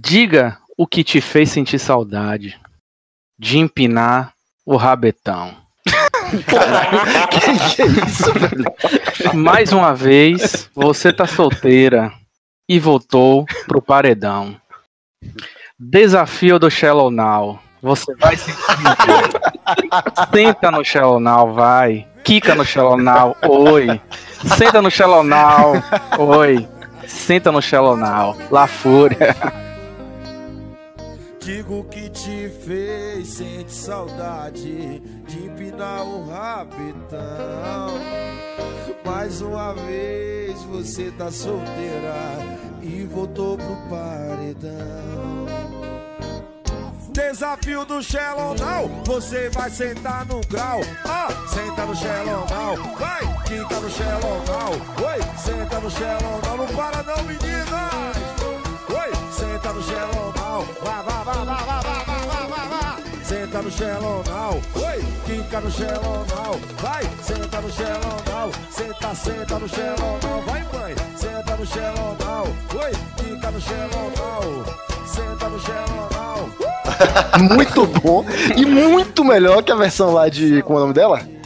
Diga o que te fez sentir saudade de empinar o rabetão. que, que é isso, velho? Mais uma vez, você tá solteira e voltou pro paredão. Desafio do Shallow Now. Você vai se Senta no Shallow Now, vai. Quica no Shallow Now, oi. Senta no Shallow Now, oi. Senta no Shallow Now, lá fúria. Digo que te fez, sente saudade de empinar o rabetão. Mais uma vez você tá solteira e voltou pro paredão. Desafio do Shallow Now, você vai sentar no grau. Ah, senta no Shallow Now, vai, quinta no Shallow Now. Oi, senta no Shallow Now, não para não, meninas. Oi, senta no Shallow Now, vai, vai, vai, vai, vai, vai, vai, vai, vai, vai. Senta no Now, oi, quica no Now, vai, senta no Now, senta, senta no Now, vai mãe, senta no Now, oi, quica no Now, senta no Now. Muito bom. E muito melhor que a versão lá de. Como é o nome dela?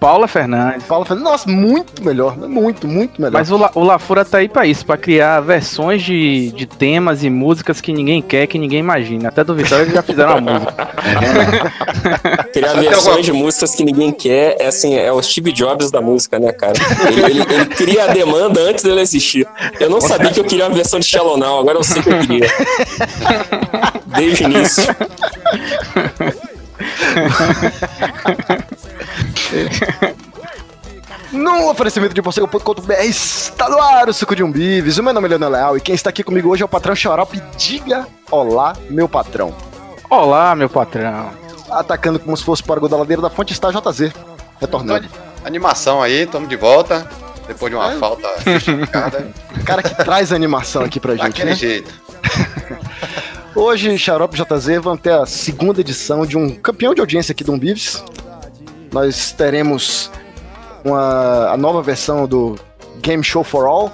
Paula Fernandes. Paula Fernandes. Nossa, muito melhor. Muito, muito melhor. Mas o, La, o Lafura tá aí pra isso, pra criar versões de, de temas e músicas que ninguém quer, que ninguém imagina. Até do Vitória eles já fizeram uma música. Criar versões de músicas que ninguém quer é assim, é o Steve Jobs da música, né, cara? Ele, ele, ele cria a demanda antes dele existir. Eu não sabia que eu queria uma versão de Shallow Now, agora eu sei que eu queria. Desde o início. oferecimento de Porcego.com.br está no ar o Suco de um Bives. O meu nome é Leonel Leal e quem está aqui comigo hoje é o patrão Xarope. Diga olá, meu patrão. Olá, meu patrão. Atacando como se fosse para o da ladeira da fonte está JZ. Retornando. Animação aí, estamos de volta. Depois de uma falta justificada. O cara que traz a animação aqui pra gente, Daquele né? jeito. Hoje, Xarope JZ vão ter a segunda edição de um campeão de audiência aqui do Umbives. Nós teremos uma, a nova versão do Game Show for All.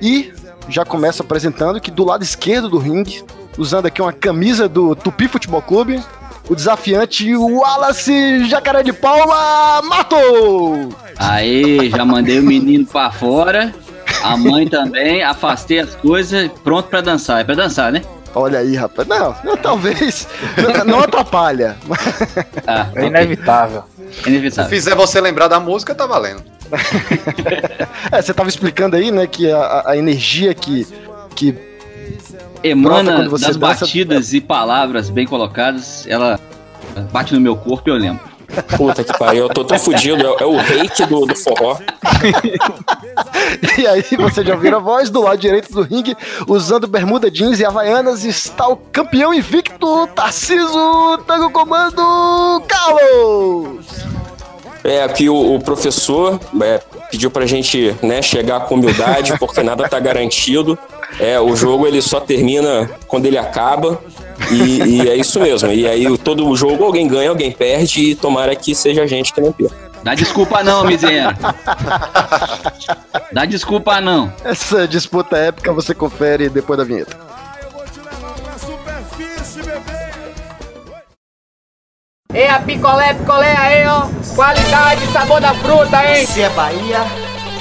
E já começo apresentando que do lado esquerdo do ringue, usando aqui uma camisa do Tupi Futebol Clube, o desafiante Wallace Jacaré de Palma matou! Aí, já mandei o menino pra fora. A mãe também, afastei as coisas, pronto pra dançar. É pra dançar, né? Olha aí, rapaz. Não, não, talvez. não, não atrapalha. Ah, É inevitável. é Se inevitável. fizer você lembrar da música, tá valendo. É, você tava explicando aí, né, que a, a energia que, que Emana das dança- batidas e palavras bem colocadas, ela bate no meu corpo e eu lembro. Puta que pariu, eu tô tão fudido. É, é o reiki do, do forró. E aí, você já ouviu a voz do lado direito do ringue, usando bermuda jeans e havaianas, está o campeão invicto, Tarciso Tango Comando Carlos! É, aqui o, o professor é, pediu pra gente né, chegar com humildade, porque nada tá garantido. É, o jogo ele só termina quando ele acaba. E, e é isso mesmo. E aí todo o jogo alguém ganha, alguém perde, e tomara que seja a gente que não perca. Dá desculpa não, miséria. Dá desculpa não. Essa disputa épica você confere depois da vinheta. Eu vou te levar pra superfície, bebê. É a picolé, picolé aí, ó. Qualidade, sabor da fruta, hein? Você é Bahia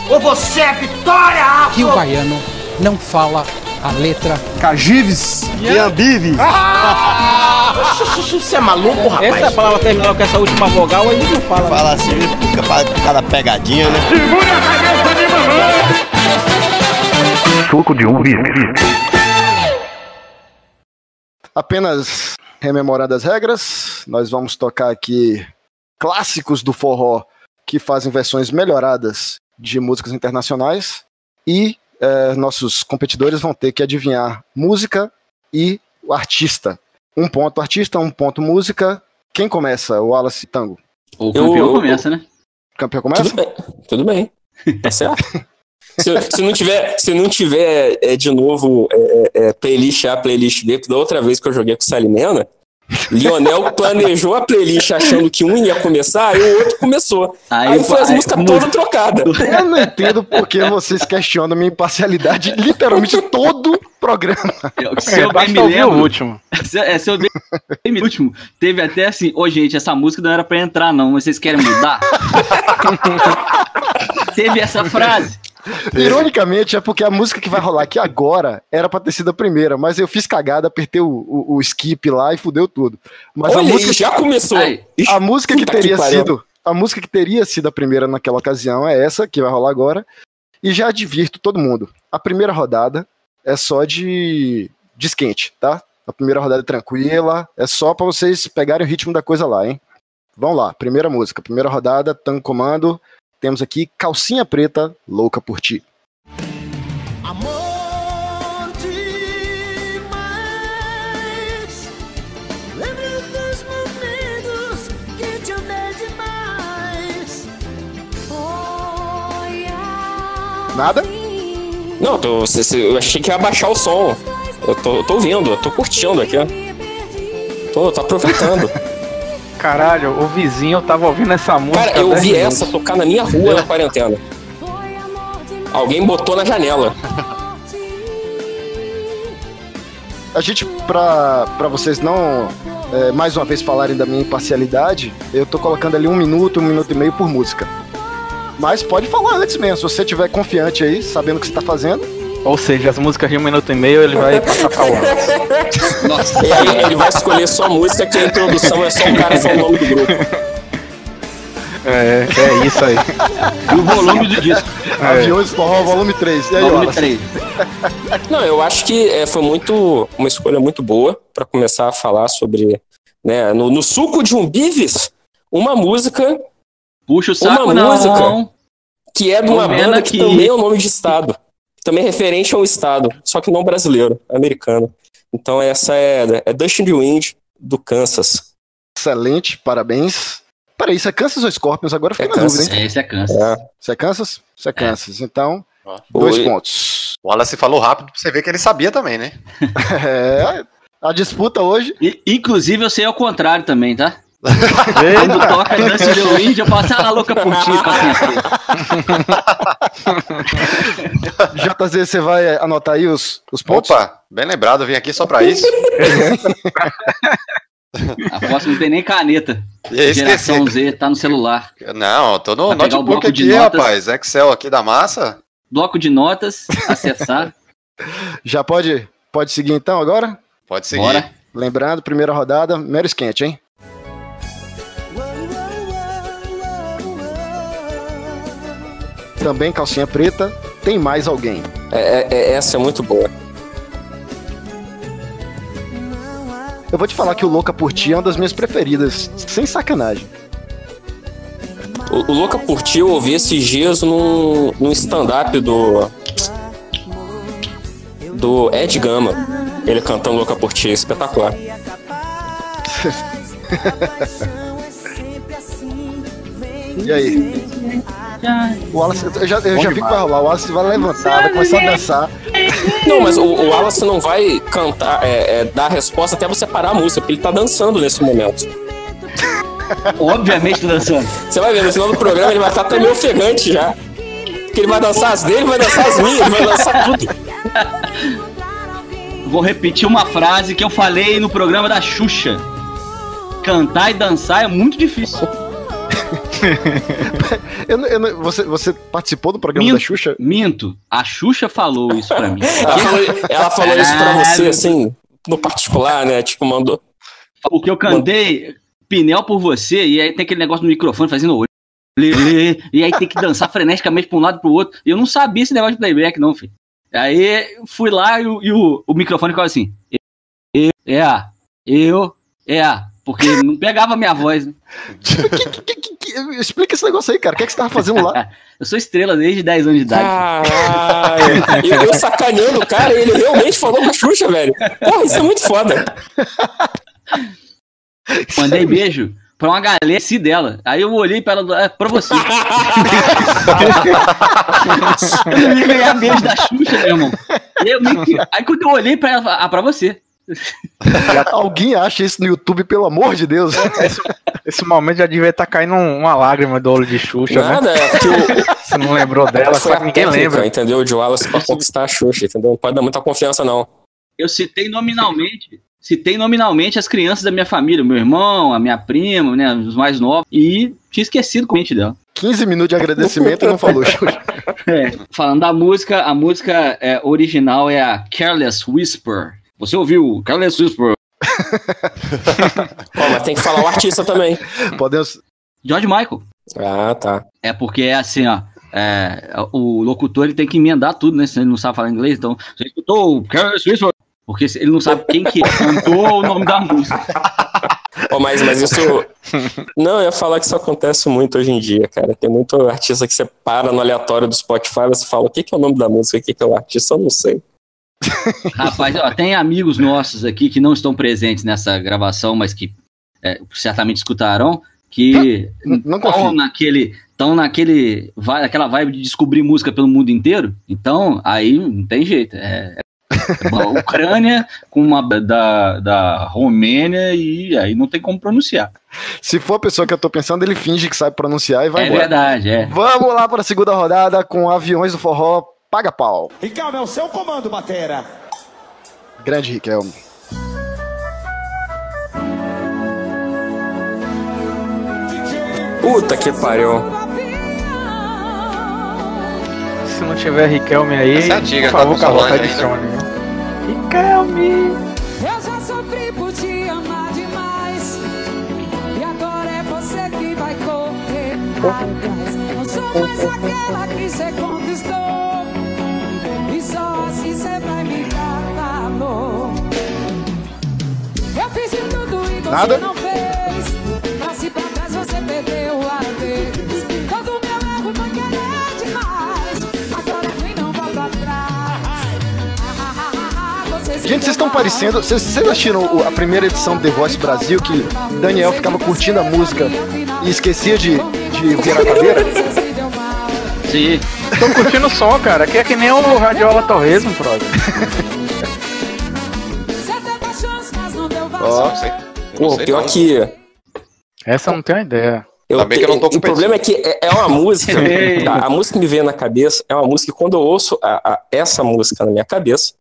ou você é Vitória? que o baiano não fala a letra Cagives e Ambive. Você é maluco, rapaz? Essa palavra terminou com essa última vogal, aí não fala. Fala assim, fica pra cada pegadinha, né? Apenas rememorando as regras, nós vamos tocar aqui clássicos do forró que fazem versões melhoradas de músicas internacionais e eh, nossos competidores vão ter que adivinhar música e o artista. Um ponto artista, um ponto música. Quem começa? O Wallace Tango. O campeão Eu- eu- começa, né? O campeão começa? Tudo bem, tudo bem. Tá certo? Se, se não tiver, se não tiver é, de novo é, é, playlist A, playlist B, da outra vez que eu joguei com o Salimena, Lionel planejou a playlist achando que um ia começar e o outro começou. Aí, aí foi as músicas todas trocadas. Eu não entendo por que vocês questionam minha imparcialidade literalmente todo programa. Se eu bem me lembro, o último. Se, é, se eu bem me último, teve até assim, ô oh, gente, essa música não era pra entrar não, mas vocês querem mudar? teve essa frase. Ironicamente, é porque a música que vai rolar aqui agora era pra ter sido a primeira, mas eu fiz cagada, apertei o, o, o skip lá e fudeu tudo. Mas Olha a música já começou. A música que teria que sido, a música que teria sido a primeira naquela ocasião é essa que vai rolar agora. E já advirto todo mundo. A primeira rodada é só de, de esquente, tá? A primeira rodada é tranquila, é só para vocês pegarem o ritmo da coisa lá, hein? Vamos lá, primeira música, primeira rodada, tango comando, temos aqui Calcinha Preta, Louca por Ti. Amor demais. Lembra dos momentos que te amei demais. Nada? Não, tô, eu achei que ia baixar o som. Eu tô, eu tô ouvindo, eu tô curtindo aqui, ó. Tô, tô aproveitando. Caralho, o vizinho tava ouvindo essa música. Cara, eu ouvi minutos. essa tocar na minha rua na quarentena. Alguém botou na janela. A gente, pra, pra vocês não é, mais uma vez falarem da minha imparcialidade, eu tô colocando ali um minuto, um minuto e meio por música. Mas pode falar antes mesmo, se você tiver confiante aí, sabendo o que você tá fazendo. Ou seja, as músicas de um minuto e meio ele vai passar pra outra. Nossa, e aí ele vai escolher só a música que a introdução é só o cara falar o nome do grupo. É, é isso aí. E o volume do disco. É. Aviões Forró, volume 3. E aí, volume 3. Não, eu acho que é, foi muito uma escolha muito boa para começar a falar sobre, né, no, no, suco de um bives, uma música. Puxa o saco, uma não. música que é de uma banda que também é o nome de estado também referente ao estado, só que não brasileiro, americano. Então essa é, é Dustin the Wind, do Kansas. Excelente, parabéns. Peraí, isso é Kansas ou Scorpions? Agora fiquei é na dúvida, hein? É, esse é Kansas. É. Isso é Kansas? Isso é, é. Kansas. Então, dois pontos. O Wallace falou rápido pra você ver que ele sabia também, né? é, a disputa hoje. E, inclusive, eu sei ao contrário também, tá? Quando toca Dance the Wind, eu faço a louca por ti, JZ, você vai anotar aí os, os pontos? Opa, bem lembrado, eu vim aqui só pra isso. Aposto não tem nem caneta. Geração Z, tá no celular. Não, tô no notebook aqui, rapaz. Excel aqui da massa. Bloco de notas, acessar. Já pode, pode seguir então agora? Pode seguir. Bora. Lembrando, primeira rodada, mero esquente, hein? Também calcinha preta, tem mais alguém. É, é, é, essa é muito boa. Eu vou te falar que o Louca por Ti é uma das minhas preferidas, sem sacanagem. O, o Louca por Ti eu ouvi esses dias num, num stand-up do. do Ed Gama. Ele cantando Louca por Ti, espetacular. e aí? O Wallace, eu já, eu já vi que vai rolar. O Wallace vai levantar, vai começar a dançar. Não, mas o, o Wallace não vai cantar, é, é, dar a resposta até você parar a música, porque ele tá dançando nesse momento. Obviamente dançando. Você vai ver, no final do programa ele vai estar até meio ofegante já. Porque ele vai dançar as dele, vai dançar as minhas, vai dançar tudo. Vou repetir uma frase que eu falei no programa da Xuxa. Cantar e dançar é muito difícil. eu, eu, você, você participou do programa minto, da Xuxa? Minto. A Xuxa falou isso pra mim. ela falou, ela falou isso pra você, assim, no particular, né? Tipo, mandou. O que eu cantei, Pinel por você, e aí tem aquele negócio no microfone fazendo olho. E aí tem que dançar freneticamente pra um lado e pro outro. E eu não sabia esse negócio de playback, não, filho. Aí fui lá e, e o, o microfone ficava assim. Eu, é a, eu, é a. Porque não pegava minha voz, né? que, que, que, explica esse negócio aí, cara. O que, é que você tava fazendo lá? eu sou estrela desde 10 anos de idade. Caralho. eu, eu sacaneando o cara e ele realmente falou com a Xuxa, velho. Porra, isso é muito foda. Mandei beijo pra uma galera assim dela. Aí eu olhei pra ela, é pra você. eu ia ganhar beijo da Xuxa, meu irmão. Eu me... Aí quando eu olhei pra ela, ah, pra você. Alguém acha isso no YouTube, pelo amor de Deus? Esse, esse momento já devia estar caindo uma lágrima do olho de Xuxa, Nada, né? é o, Você não lembrou dela, só que a ninguém técnica, lembra. entendeu? De Wallace pra conquistar a Xuxa, entendeu? Não pode dar muita confiança, não. Eu citei nominalmente, citei nominalmente as crianças da minha família, meu irmão, a minha prima, né, os mais novos, e tinha esquecido com a mente dela. 15 minutos de agradecimento e não falou, Xuxa. É, falando da música, a música é, original é a Careless Whisper. Você ouviu Careless Whisper? Ó, mas tem que falar o artista também. Podemos. George Michael. Ah, tá. É porque é assim, ó. é, o locutor ele tem que emendar tudo, né? Se ele não sabe falar inglês, então. Você escutou o Careless Whisper? Porque ele não sabe quem que cantou ou o nome da música. Ó, mas, mas isso. Não, eu ia falar que isso acontece muito hoje em dia, cara. Tem muito artista que você para no aleatório do Spotify e você fala: o que, que é o nome da música, o que, que é o artista, eu não sei. Rapaz, ó, tem amigos nossos aqui que não estão presentes nessa gravação, mas que é, certamente escutarão, que estão naquele, estão naquele, aquela vibe de descobrir música pelo mundo inteiro. Então, aí não tem jeito. É, é uma Ucrânia com uma da, da Romênia e aí não tem como pronunciar. Se for a pessoa que eu tô pensando, ele finge que sabe pronunciar e vai é embora. verdade, é. Vamos lá para a segunda rodada com aviões do forró. Paga pau. Ricardo, é o seu comando, Batera. Grande Riquelme. Puta que pariu. Se não tiver Riquelme aí, Essa é antiga, por favor, tá com Solange viu? Riquelme! Eu já sofri por te amar demais. E agora é você que vai correr atrás. Não sou mais aquela que você conquistou. Se Gente, vocês estão parecendo. Vocês, vocês assistiram a primeira edição do The Voice Brasil que Daniel ficava curtindo a música e esquecia de, de virar a cadeira? Sim. Tô curtindo o som, cara, que é que nem o Radiola Torresmo, brother. Ó. valor. Pô, pior não. que. Essa eu não tenho ideia. Eu que eu não tô o problema é que é, é uma música. Ei. tá, a música que me veio na cabeça é uma música que quando eu ouço a- a- essa música na minha cabeça,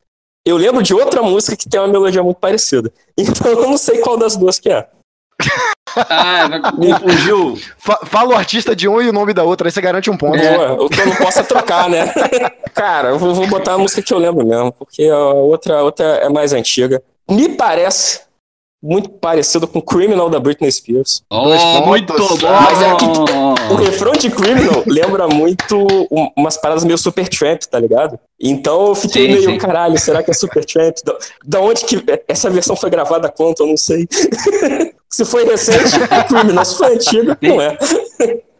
eu lembro de outra música que tem uma melodia muito parecida. Então eu não sei qual das duas que é. Ah, vai- confundiu. Fa- fala o artista de um e o nome da outra, aí você garante um ponto. Boa, o que eu não posso é trocar, né? Cara, eu vou, vou botar a música que eu lembro mesmo, porque a outra, a outra é mais antiga. Me parece muito parecido com Criminal da Britney Spears. Dois Oh, pontos. muito bom. Mas é que o refrão de Criminal lembra muito um- umas paradas meio Supertramp, tá ligado? Então eu fiquei Sim, meio, sim. caralho, será que é Supertramp? Da, da onde que essa versão foi gravada quanto? Eu não sei. Se foi recente, é Criminal. Se foi antigo, não é.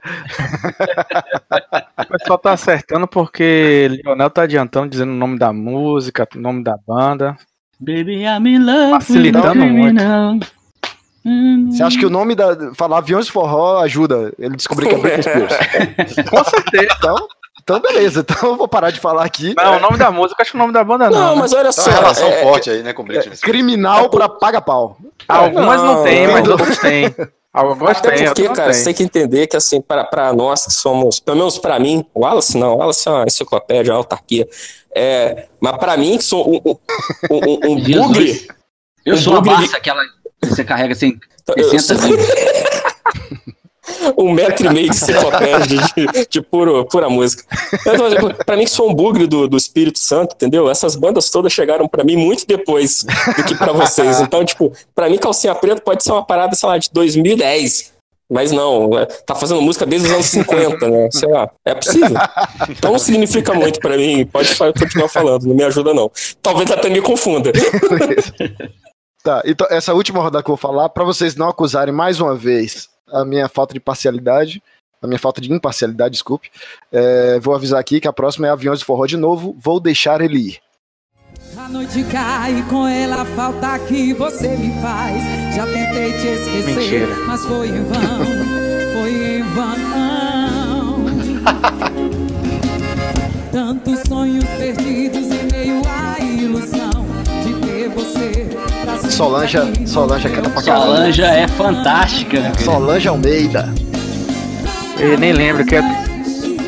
O pessoal tá acertando porque Lionel tá adiantando, dizendo o nome da música, o nome da banda. Baby, I'm in love Facilitando with a criminal. Você acha que o nome da. Falar aviões de forró ajuda ele descobrir que é Britney Spears? Com certeza. Então, então beleza. Então eu vou parar de falar aqui. Não, o nome da música, acho que o nome da banda não. Não, né? mas olha Tem só. uma relação é- forte aí, né, com Britney. Spears. Criminal pra paga-pau. Algumas não, Não, tem, mas outras tem. Algumas Até tem, porque, cara, tem. você tem que entender que, assim, para, para nós que somos, pelo menos para mim, o Wallace não, o Wallace é uma enciclopédia, uma autarquia. É, mas para mim, que sou um, um, um, um bugre, Eu Um sou a bugre de- massa, aquela que você carrega sem eu 60 sou livros. um metro e meio de enciclopédia de, de puro, pura música. Pra mim, sou um bugre do, do Espírito Santo, entendeu? Essas bandas todas chegaram pra mim muito depois do que pra vocês. Então, tipo, pra mim, Calcinha Preta pode ser uma parada, sei lá, de 2010. Mas não, é, tá fazendo música desde os anos 50, né? Sei lá, é possível. Então não significa muito pra mim, pode continuar falando, não me ajuda não. Talvez até me confunda. Tá, então essa última rodada que eu vou falar, pra vocês não acusarem mais uma vez a minha falta de parcialidade, a minha falta de imparcialidade, desculpe, é, vou avisar aqui que a próxima é Aviões de Forró de novo, vou deixar ele ir. A noite cai com ela a falta que você me faz. Já tentei te esquecer, Mentira. mas foi em vão, foi em vão. Tantos sonhos perdidos em meio à ilusão Solange, Solange canta pra caralho. Solange é fantástica. cara. Solange Almeida. Eu nem lembro que é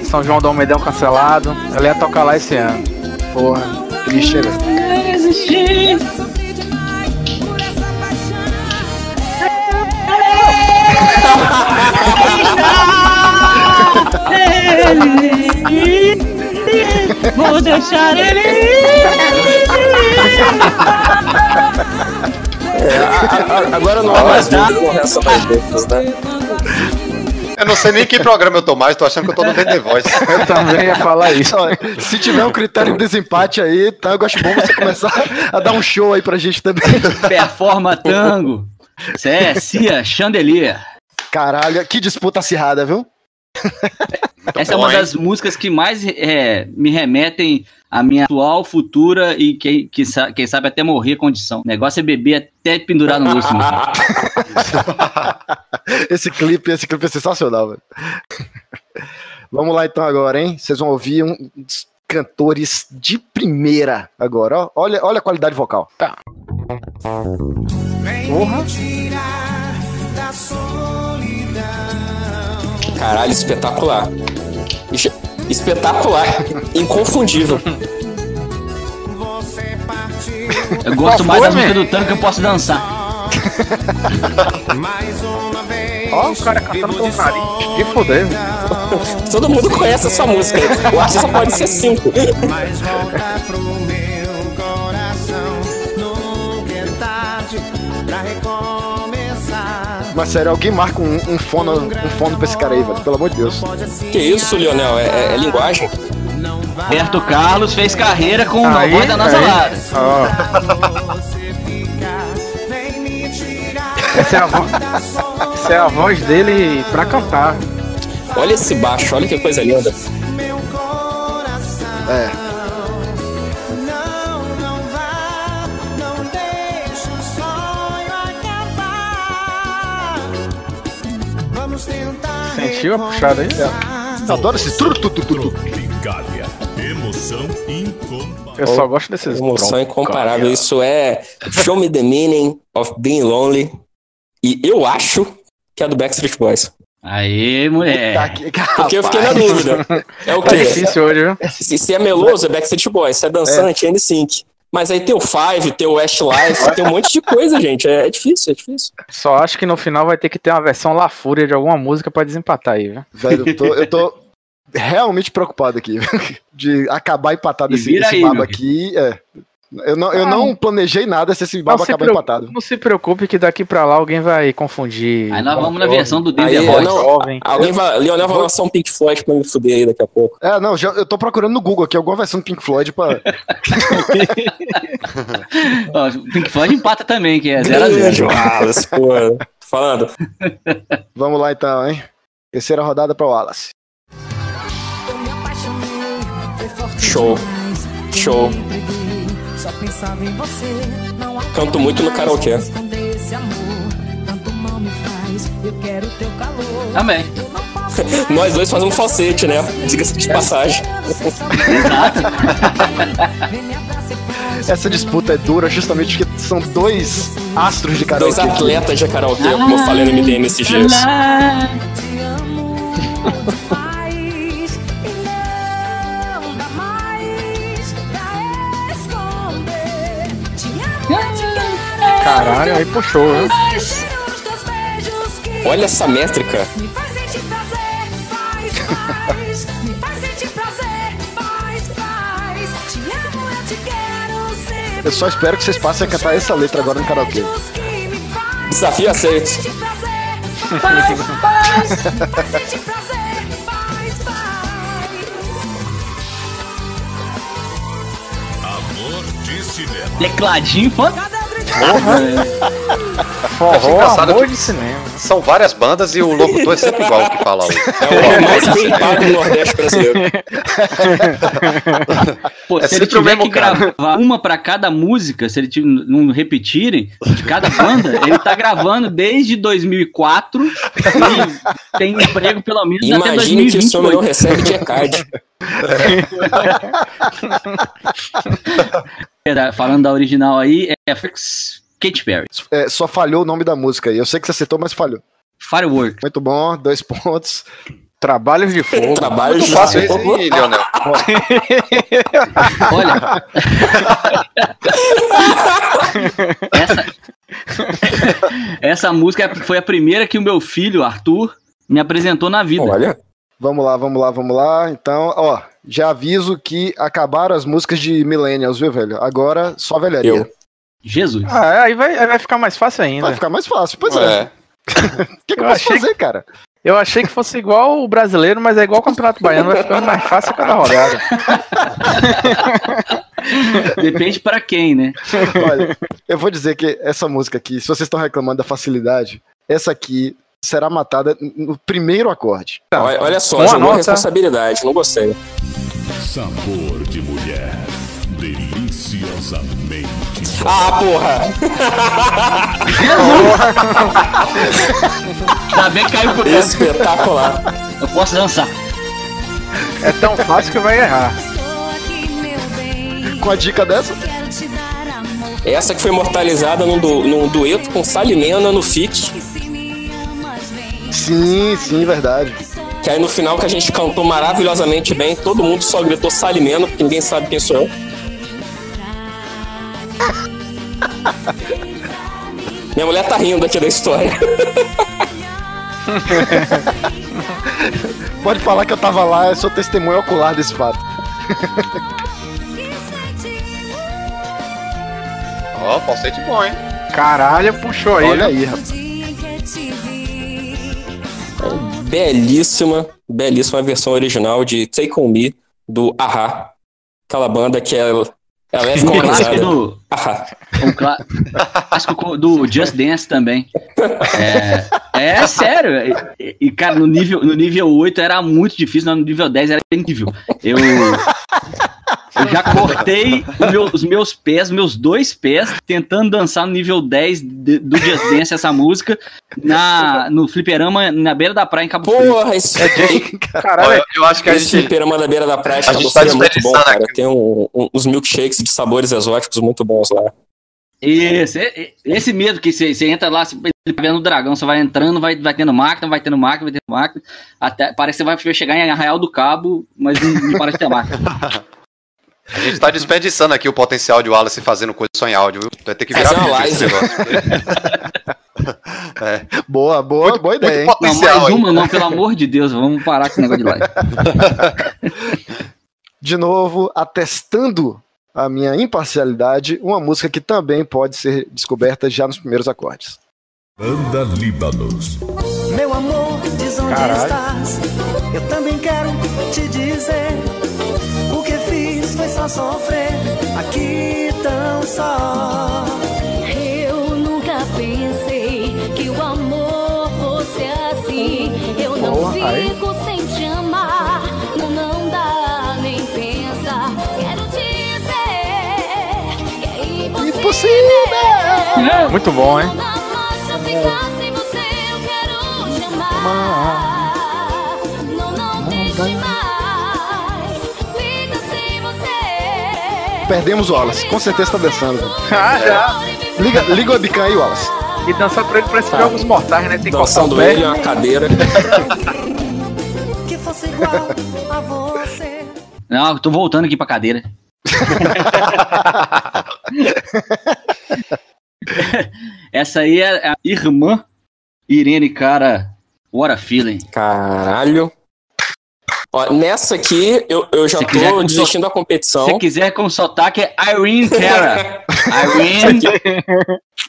São João do Almeidão cancelado. Ela ia tocar lá esse ano. Porra, triste, Vou deixar ele Agora não há mais dúvida com relação às letras, né? Eu não sei nem que programa eu tô mais, tô achando que eu tô no The Voice. Eu também ia falar isso. Se tiver um critério de desempate aí, tá? Eu acho bom você começar a dar um show aí pra gente também. Performa tango. Isso é Cia Chandelier. Caralho, que disputa acirrada, viu? Essa é uma hein? das músicas que mais é, me remetem à minha atual, futura e quem, que quem sabe até morrer condição. O negócio é beber até pendurar no osso. Esse clipe, esse clipe é sensacional, velho. Vamos lá então agora, hein? Vocês vão ouvir um dos cantores de primeira agora, ó. Olha, olha a qualidade vocal. Tá. Caralho, espetacular. Espetacular. Inconfundível. Eu gosto Qual mais foi, da música man? do tango que eu posso dançar. Ó, o cara cantando com o nariz. Que foder. Todo mundo conhece essa música. O artista pode ser cinco. Mas sério, alguém marca um, um fono, um fono pra esse cara aí, velho. Pelo amor de Deus. Que isso, Lionel? É, é- é linguagem. Roberto Carlos fez carreira com o voz da tirar essa é a voz. Essa é a voz dele pra cantar. Olha esse baixo, olha que coisa linda. meu coração. É. tentar. Sentiu a puxada aí? Adoro esse tru, tu, tu. Tropicália. Emoção incomparável. Eu só gosto desses. Emoção incomparável. Isso é Show Me the Meaning of Being Lonely. E eu acho que é do Backstreet Boys. Aê, mulher. Tá Porque eu fiquei na dúvida. É o Tá quê? difícil hoje, viu? Se, se é meloso, é Backstreet Boys. Se é dançante, é NSYNC. Mas aí tem o Five, tem o Westlife, tem um monte de coisa, gente. É, é difícil, é difícil. Só acho que no final vai ter que ter uma versão La Fúria de alguma música pra desempatar aí, viu? Velho, eu tô, eu tô realmente preocupado aqui? De acabar empatado E esse, esse aí, aqui. É. Eu não, eu não planejei nada se esse baba acabar empatado. não se preocupe que daqui pra lá alguém vai confundir. Aí nós vamos na versão do Boys. não, jovem. alguém vai, Leonel vai lançar um Pink Floyd pra me fuder aí daqui a pouco. É, não, já, eu tô procurando no Google aqui alguma versão do Pink Floyd pra. Ó, Pink Floyd empata também, que é 0x0. Beijo, Wallace, pô. Tô Falando. Vamos lá então, hein? Terceira rodada pra Wallace. Show. Show. Canto muito no karaokê. Também. Nós dois fazemos falsete, né? Diga-se de passagem. Essa disputa é dura justamente porque são dois astros de Dois karaokê. atletas de karaokê, como eu falei no MDM esses dias. Caralho, aí puxou, viu? Olha essa métrica. Eu só espero que vocês passem a cantar essa letra agora no karaokê. Desafio aceito. Tecladinho fantástico. Forró, engraçado amor de cinema. São várias bandas e o locutor é sempre igual o que fala. o- É o mais bem pago do Nordeste brasileiro. Pô, É se ele sempre o tiver mesmo que cara. gravar uma pra cada música, se ele tiver- não repetirem, de cada banda, ele tá gravando desde 2004 e tem emprego pelo menos até Imagine que esse homem não 2028. recebe de ECAD. Era- Falando da original aí, é Fix Katy Perry. É, só falhou o nome da música aí. Eu sei que você citou, mas falhou. Firework. Muito bom, dois pontos. Trabalhos de fogo. Trabalhos de fogo. Leonel. Olha. essa, essa música foi a primeira que o meu filho, Arthur, me apresentou na vida. Olha, Vamos lá, vamos lá, vamos lá. Então, ó, já aviso que acabaram as músicas de Millennials, viu, velho? Agora só velharia. Eu. Jesus. Ah, aí vai, aí vai ficar mais fácil ainda. Vai ficar mais fácil. Pois é. É. O que, que eu Eu posso fazer, cara? Eu achei que fosse igual o brasileiro, mas é igual o Campeonato Baiano, vai ficando mais fácil cada rodada. Depende pra quem, né? Olha, eu vou dizer que essa música aqui, se vocês estão reclamando da facilidade, essa aqui será matada no primeiro acorde. olha, olha só, Uma jogou nota. responsabilidade, não gostei. Sabor de mulher. Deliciosamente. Ah, porra! Ainda bem que caiu por dentro. Espetacular. Eu posso dançar. É tão fácil que vai errar. Com a dica dessa, Essa que foi imortalizada num, du- num dueto com Salimena no FIC. sim, sim, verdade. Que aí no final que a gente cantou maravilhosamente bem, todo mundo só gritou Salimena, porque ninguém sabe quem sou eu. Minha mulher tá rindo aqui da história. Pode falar que eu tava lá, eu sou testemunho ocular desse fato. Ó, falsete bom, hein? Caralho, puxou aí. Olha viu? aí, rapaz. belíssima, belíssima versão original de Take On Me, do Ahá. Aquela banda que é, é Um clássico do, um clá- clássico do Just Dance também. É, é sério. E, e, cara, no nível, no nível 8 era muito difícil, no nível 10 era incrível. Eu, eu já cortei o meu- os meus pés, meus dois pés, tentando dançar no nível 10 de- do Just Dance essa música na, no fliperama na beira da praia em Cabo Frio. Porra, esse, Caralho, Ó, eu, eu acho que a esse gente. fliperama da beira da praia de a Cabo gente tá Frio é muito bom, cara. Tem um- um- uns milkshakes de sabores exóticos muito bons lá. Esse, esse medo que você você entra lá, você ele tá vendo o dragão, você vai entrando, vai, vai tendo máquina, vai tendo máquina, vai tendo máquina, até parece que você vai chegar em Arraial do Cabo, mas não, não parece ter máquina. A gente tá desperdiçando aqui o potencial de Wallace fazendo coisa só em áudio, viu? Vai ter que virar vídeo esse live. negócio. é. Boa, boa, Muito- boa ideia, hein? Não, mais uma não, pelo amor de Deus, vamos parar com esse negócio de live. De novo, atestando a minha imparcialidade, uma música que também pode ser descoberta já nos primeiros acordes. Banda Líbanos. Meu amor, diz onde Caralho. estás. Eu também quero te dizer. Só sofrer. Aqui tão só. Eu nunca pensei que o amor fosse assim. Eu não aí. fico sem te amar. Não, não dá nem pensar. Quero dizer que é impossível. Impossível! muito bom, hein? Não dá mais pra ficar sem você. Eu quero te amar. Não, não deixe mais. Perdemos o Wallace, com certeza tá dançando. Ah, já. Liga, liga o webcam aí, Wallace. E dançar pra ele parece jogos mortais, né? Tem que Dançando pé. ele, uma cadeira. Que fosse igual a você. Não, eu tô voltando aqui pra cadeira. Essa aí é a irmã Irene, cara. What a feeling. Caralho. Ó, nessa aqui, eu, eu já Se tô desistindo da competição. Se quiser com sotaque, é Irene Cara. Irene,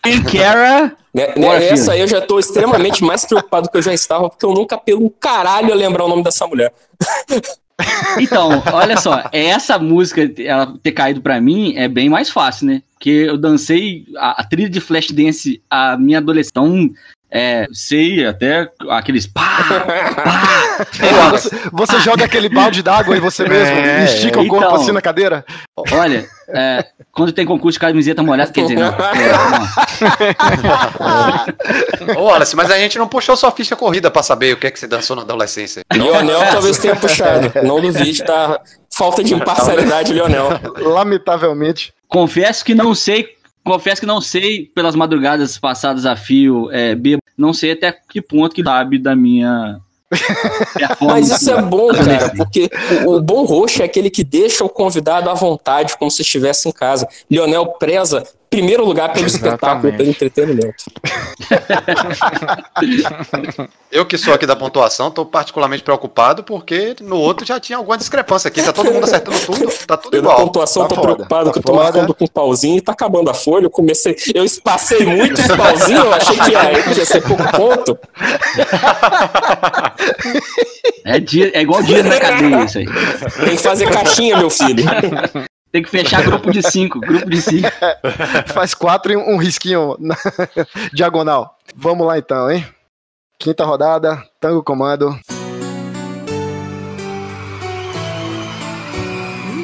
Irene Cara. Né, What a né, Nessa feeling. aí eu já tô extremamente mais preocupado que eu já estava, porque eu nunca pelo caralho ia lembrar o nome dessa mulher. Então, olha só, essa música ela ter caído pra mim é bem mais fácil, né? Porque eu dancei a, a trilha de Flashdance a minha adolescente. Então, é, sei até aqueles pá, pá. Você, você joga aquele balde d'água em você mesmo É, e estica o corpo então. assim na cadeira? Olha, é, quando tem concurso de camiseta molhada, quer dizer, não. É, não. Ô, Wallace, mas a gente não puxou sua ficha corrida pra saber o que é que você dançou na adolescência. Lionel talvez tenha puxado. Não duvide, tá? Falta de imparcialidade, Lionel. Lamentavelmente. Confesso que não sei confesso que não sei, pelas madrugadas passadas a fio, é, bebo, não sei até que ponto que sabe da minha. Mas isso é bom, cara, porque o, bom roxo é aquele que deixa o convidado à vontade, como se estivesse em casa. Lionel preza, primeiro lugar, pelo espetáculo, pelo entretenimento. Eu que sou aqui da pontuação, tô particularmente preocupado porque no outro já tinha alguma discrepância aqui. Tá todo mundo acertando tudo, tá tudo Eu na igual. pontuação Tá tô foda, preocupado tá que eu tô marcando com pauzinho e tá acabando a folha. Eu comecei. Eu passei muito esse pauzinho, eu achei que ia, que ia ser pouco ponto. É, dia, é igual dia na cadeia isso aí. Tem que fazer caixinha, meu filho. Tem que fechar grupo de cinco, grupo de cinco. Faz quatro e um risquinho na diagonal. Vamos lá então, hein? Quinta rodada, Tango Comando.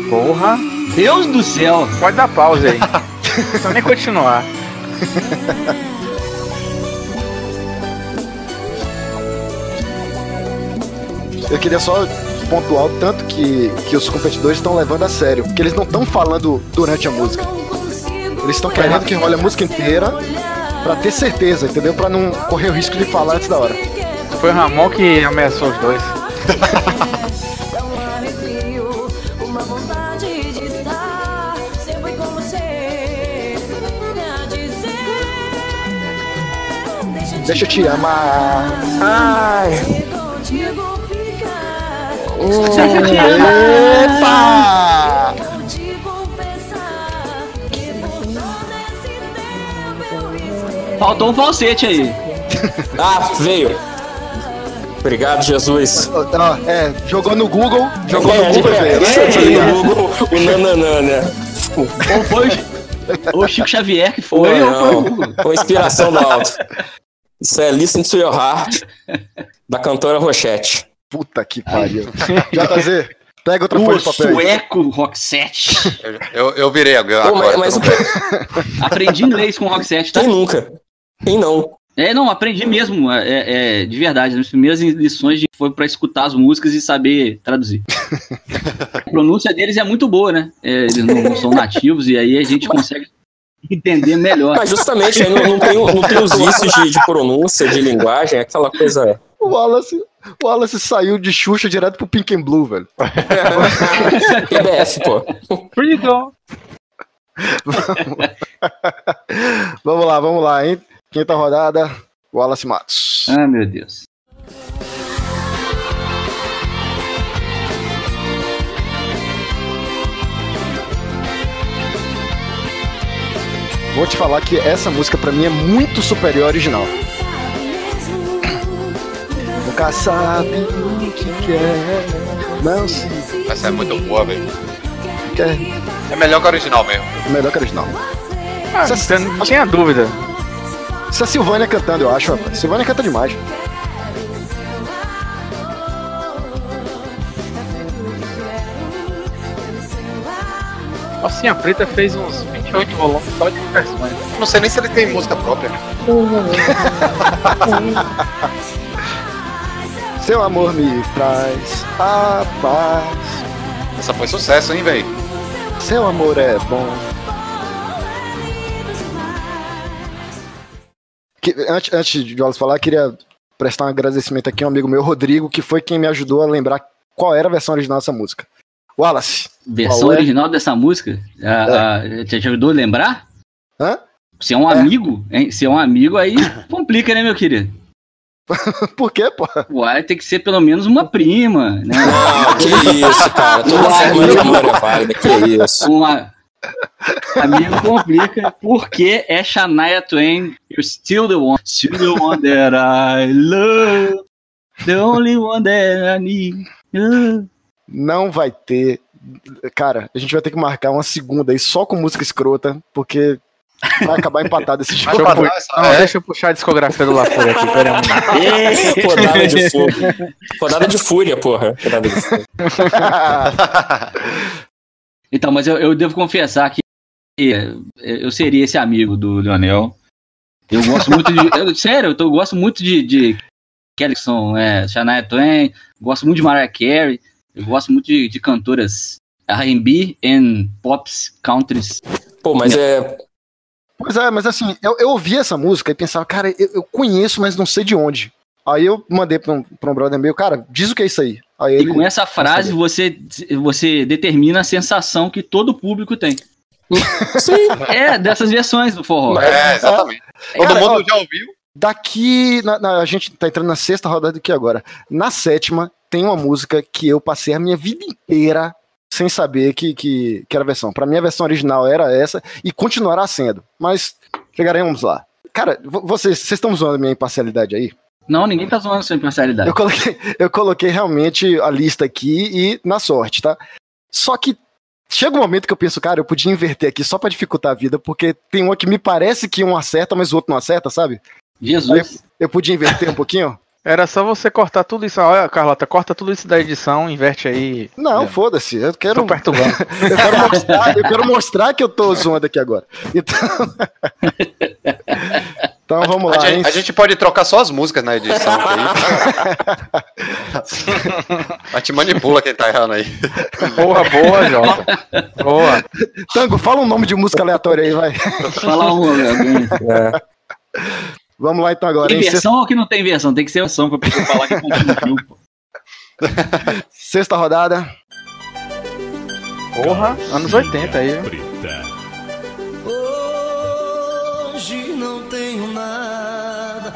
Porra. Deus do céu. Pode dar pausa aí. Não precisa nem continuar. Eu queria só tanto que, que os competidores estão levando a sério. Que eles não estão falando durante a música. Eles estão querendo que role a música inteira pra ter certeza, entendeu? Pra não correr o risco de falar antes da hora. Foi o Ramon que ameaçou os dois. Uma vontade de estar sempre com você. A dizer, Deixa eu te amar. Ai. Eu esqueci. Faltou um falsete aí. Ah, veio. Obrigado, Jesus. Ah, é, jogou no Google, jogou É, no Google é, veio. deixa eu ver no Google o nananã, né? Ou foi o- o Chico Xavier que foi, Foi, ou foi o não. Google. Com inspiração do alto. Isso é Listen to Your Heart, da cantora Rochette. Puta que pariu. JZ, pega outra folha O de papel sueco Roxette. Eu, eu virei agora. Pô, mas, mas o que- Aprendi inglês com Roxette, tá? quem nunca? Quem não? É, não, aprendi mesmo, é, é, de verdade. As primeiras lições de- foi pra escutar as músicas e saber traduzir. a pronúncia deles é muito boa, né? É, eles não, não são nativos e aí a gente consegue entender melhor. Mas justamente aí não, não tem, não tem os vícios de, de pronúncia, de linguagem, aquela coisa. O Wallace, o Wallace saiu de Xuxa direto pro Pink and Blue, velho. PBF, pô. Freedom. Vamos lá, vamos lá, hein? Quinta rodada, Wallace Matos. Ah, meu Deus. Vou te falar que essa música pra mim é muito superior à original. Nunca sabe o que quer, não se Essa é muito boa, velho. quer. É melhor que a original mesmo. Melhor que a original. Ah, você não tinha dúvida. Isso é a Silvânia cantando, eu acho, rapaz. Silvânia canta demais. Calcinha Preta fez uns 28 volumes só de versões. Não sei nem se ele tem música própria. Seu amor me traz a paz. Essa foi sucesso, hein, velho? Seu amor é bom. Que- antes, antes de Wallace falar, queria prestar um agradecimento aqui a um amigo meu, Rodrigo, que foi quem me ajudou a lembrar qual era a versão original dessa música. Wallace. Versão qual é? original dessa música? A, a, te ajudou a lembrar? Hã? Se é um amigo, hein? Se é um amigo, aí complica, né, meu querido? Por quê, pô? Uai, tem que ser pelo menos uma prima, né? Ah, que isso, cara. Toda forma de amor é válida, que isso. Uma... Amigo complica, porque é Shania Twain, You're still the one, still the one that I love, the only one that I need. Uh. Não vai ter. Cara, a gente vai ter que marcar uma segunda aí só com música escrota, porque vai acabar empatado esse jogo. Deixa eu, pu- não, deixa eu puxar a discografia do Lafora aqui, pera aí. Rodada de fogo. Rodada de fúria, porra. Rodada de fúria. Então, mas eu, eu devo confessar que eu seria esse amigo do Leonel. Eu gosto muito de. eu- sério, eu, tô- eu gosto muito de, de é, Shania Twain, gosto muito de Mariah Carey, eu gosto muito de, de cantoras RB and pops countries. Pô, mas é. Pois é, mas assim, eu, eu ouvi essa música e pensava, cara, eu, eu conheço, mas não sei de onde. Aí eu mandei pra um, pra um brother meu, cara, diz o que é isso aí. Aí E ele. com essa frase você, você determina a sensação que todo público tem. Sim. É, dessas versões do forró. É, exatamente. Todo Cara, mundo ó, já ouviu. Daqui, na- na- a gente tá entrando na sexta rodada aqui agora. Na sétima, tem uma música que eu passei a minha vida inteira sem saber que, que, que era a versão. Pra mim, a versão original era essa e continuará sendo. Mas chegaremos lá. Cara, vo- vocês vocês estão zoando a minha imparcialidade aí? Não, ninguém tá zoando sua imparcialidade. Eu coloquei, eu coloquei realmente a lista aqui e na sorte, tá? Só que chega um momento que eu penso, cara, eu podia inverter aqui só pra dificultar a vida, porque tem uma que me parece que um acerta, mas o outro não acerta, sabe? Jesus. Eu podia inverter um pouquinho? Era só você cortar tudo isso. Olha, Carlota, corta tudo isso da edição, inverte aí. Não, foda-se. Eu quero. Tô perturbando. Eu quero, mostrar, eu quero mostrar que eu tô zoando aqui agora. Então, então vamos A lá. hein? gente, a gente pode trocar só as músicas na edição. Mas te manipula quem tá errando aí. Boa, boa, Jota. Boa. Tango, fala um nome de música aleatória aí, vai. Fala um, alguém. Vamos lá então agora. Tem hein? versão ou que não tem versão? Tem que ser versão pra pessoa falar que confundiu. pô. Sexta, sexta rodada. Porra, anos 80 aí. Preta. Hoje não tenho nada,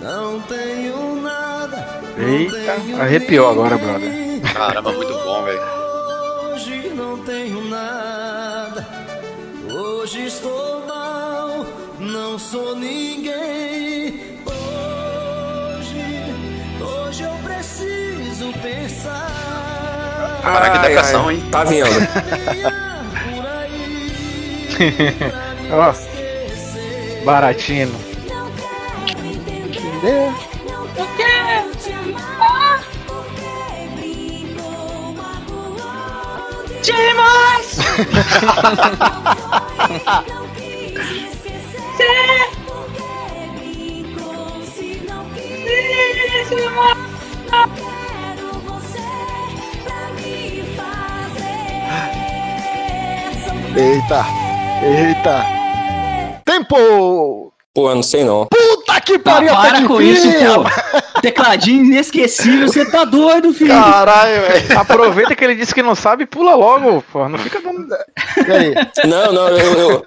não tenho nada. Eita, arrepiou agora, brother. Caramba, muito bom, velho. Hoje não tenho nada, hoje estou não sou ninguém. Hoje, hoje eu preciso pensar. Caraca, que depressão, ai, hein? Tá vendo? Ó, Baratino. Demais! Eita, eita. Tempo! Pô, não sei não. Puta que Ah, pariu, até para que com isso, pô. Tecladinho inesquecível, você tá doido, filho. Caralho, velho. Aproveita que ele disse que não sabe e pula logo, pô. Não fica dando. E aí? Não, não, eu, eu,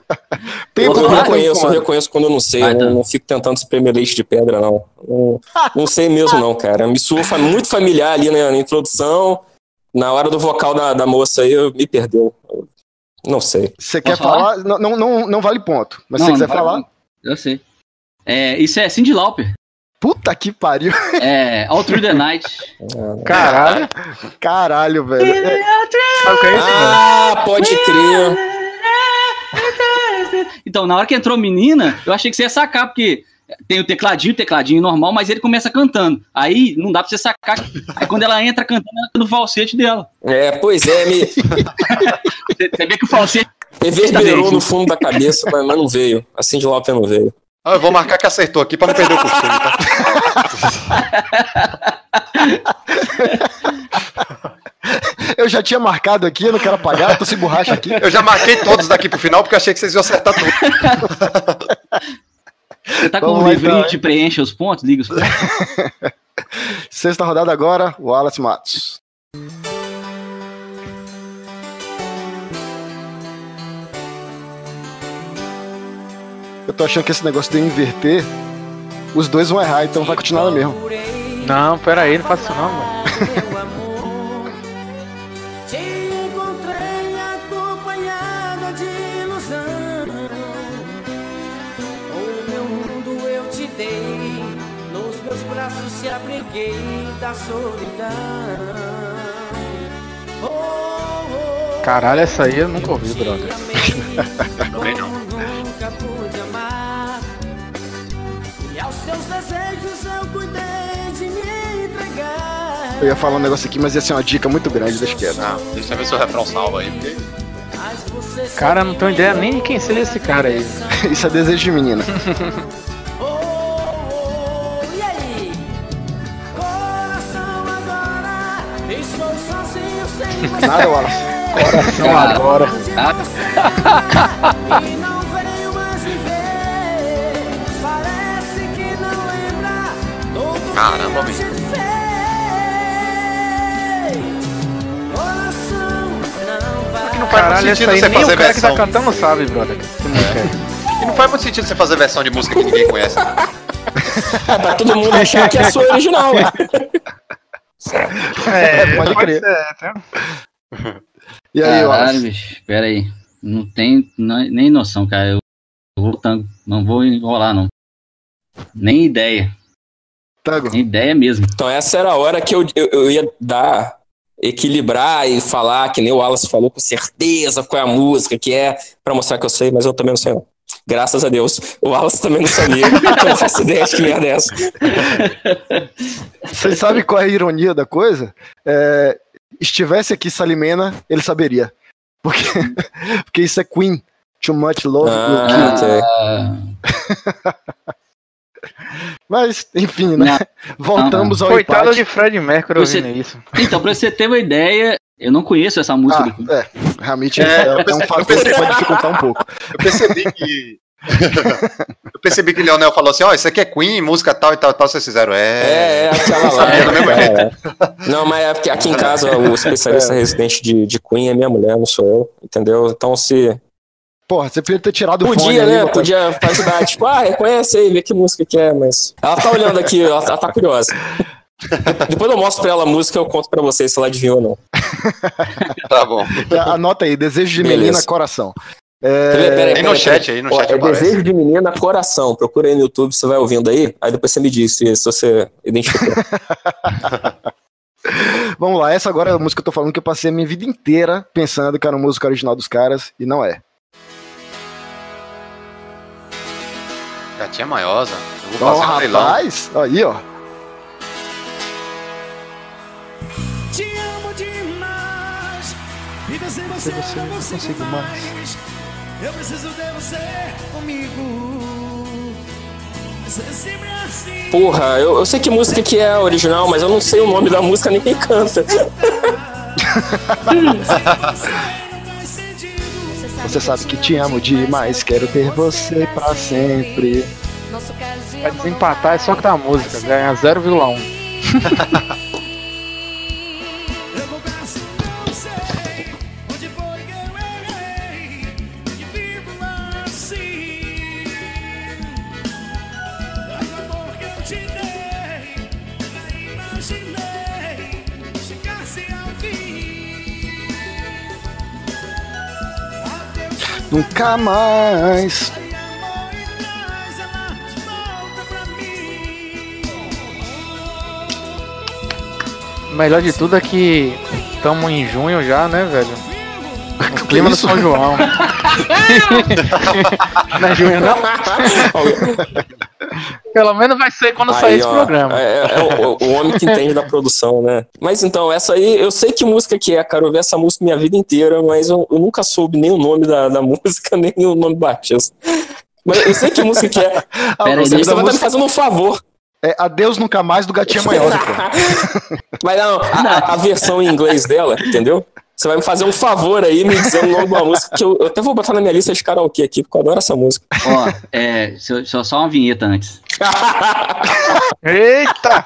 eu, eu reconheço, eu tempo. reconheço quando eu não sei. Eu não, Dan. não fico tentando espremer leite de pedra, não. Não, não sei mesmo, não, cara. Me soou muito familiar ali né, na introdução. Na hora do vocal da, da moça aí, eu me perdeu. Eu Não sei. Você quer falar? falar? Não, não, não, vale ponto. Mas se você quiser vai falar. não. Eu sei. É, isso é Cindy Lauper. Puta que pariu. É All Through the Night. Caralho. Caralho, velho. É? Ah, pode crer. Então, na hora que entrou menina, eu achei que você ia sacar, porque tem o tecladinho, o tecladinho normal, mas ele começa cantando. Aí não dá pra você sacar. Aí quando ela entra cantando, ela canta o falsete dela. É, pois é, me Você, vê que o falsete. reverberou no fundo da cabeça, mas, mas não veio. Assim de Lauper não veio. Ah, eu vou marcar que acertou aqui pra não perder o costume, tá? Eu já tinha marcado aqui, eu não quero apagar, tô sem borracha aqui. Eu já marquei todos daqui pro final porque eu achei que vocês iam acertar tudo. Você tá com Vamos um livrinho então, que preenche os pontos, liga os pontos. Sexta rodada agora, o Wallace Matos. Eu tô achando que esse negócio de eu inverter, os dois vão errar, então vai continuar no mesmo. Não, pera aí, não faça isso não, mano. Meu amor, te encontrei acompanhada de ilusão. O meu mundo eu te dei, nos meus braços te abriguei da solidão. Caralho, essa aí eu nunca ouvi, brother. Também não. Eu ia falar um negócio aqui, mas ia ser uma dica muito grande da esquerda. Ah, deixa eu ver se o refrão salva aí. Cara, não tenho ideia nem de quem seria esse cara aí. Isso é desejo de menina. Nada, Wallace. Coração cara, agora. Caramba, bicho. Faz Caralho, muito essa sentido aí você nem o fazer cara que tá versão. cantando sabe, brother. Que música é? E não faz muito sentido você fazer versão de música que ninguém conhece. É pra todo mundo achar que é a sua original, ué. É, pode crer. ser, tá? E aí, Caralho, bicho, pera aí. Não tem nem noção, cara. Eu vou tango. Não vou enrolar, não. Nem ideia. Tango. Nem ideia mesmo. Então essa era a hora que eu, eu, eu ia dar, equilibrar e falar, que nem o Wallace falou, com certeza qual é a música que é, pra mostrar que eu sei, mas eu também não sei não. Graças a Deus. O Wallace também não sabia. eu não faço ideia de que merda é essa. Você sabe qual é a ironia da coisa? É, estivesse aqui Salimena, ele saberia. Porque, porque isso é Queen. Too much love. Ah. Mas, enfim, né? Não. Voltamos ao Coitado empate. de Fred Mercury Você- ouvindo isso. Então, pra você ter uma ideia, eu não conheço essa música Ah, do é, realmente É, é, eu é um pensei- fator que pode dificultar um pouco. Eu percebi que. eu percebi que o Leonel falou assim: ó, isso aqui é Queen, música tal e tal e tal, vocês fizeram. É, É. é aquela lá. É, é. Não, mas é porque aqui em casa o especialista residente de, de Queen é minha mulher, não sou eu, entendeu? Então se. Porra, você podia ter tirado o fone Podia, aí, né? botar- Podia ajudar, tipo, ah, reconhece aí, vê que música que é, mas. Ela tá olhando aqui, ela, ela tá curiosa. Depois eu mostro pra ela a música e eu conto pra vocês se ela adivinhou ou não. Tá bom. Anota aí, desejo de Beleza. menina, coração. Quer ver? Pera aí, Tem pera no chat aí, no Ó, chat é aparece. Desejo de Menina Coração. Procura aí no YouTube, você vai ouvindo aí. Aí depois você me diz se, se você identificou. Vamos lá, essa agora é a música que eu tô falando que eu passei a minha vida inteira pensando que era a música original dos caras, e não é. Gatinha maiosa. Eu vou fazer um leilão. rapaz, aí, ó. Te amo demais. Viver sem você, você, não não consigo, consigo mais. Eu preciso de você comigo. Sempre assim. Porra, eu, eu sei que música que é a original, mas eu não sei o nome da música nem quem canta. Você sabe que te amo demais, quero ter você pra sempre. Pra desempatar é só que a música, ganha 0,1. mim. O melhor de tudo é que estamos em junho já, né, velho? O clima do São João. não é junho, não? Pelo menos vai ser quando sair Aí, esse ó, programa. É, é o, o homem que entende da produção, né? Mas então, essa aí, eu sei que música que é, cara. Eu ouvi essa música minha vida inteira, mas eu, eu nunca soube nem o nome da, da música, nem o nome do batista. Mas eu sei que música que é. Pera aí, você vai estar me música fazendo um favor. é Adeus Nunca Mais do Gatinha Manhosa, pô. Mas não, a, a versão em inglês dela, entendeu? Você vai me fazer um favor aí, me dizer o nome de uma música que eu, eu até vou botar na minha lista de karaokê aqui, porque eu adoro essa música. Ó, é, só, só- uma vinheta antes. Eita!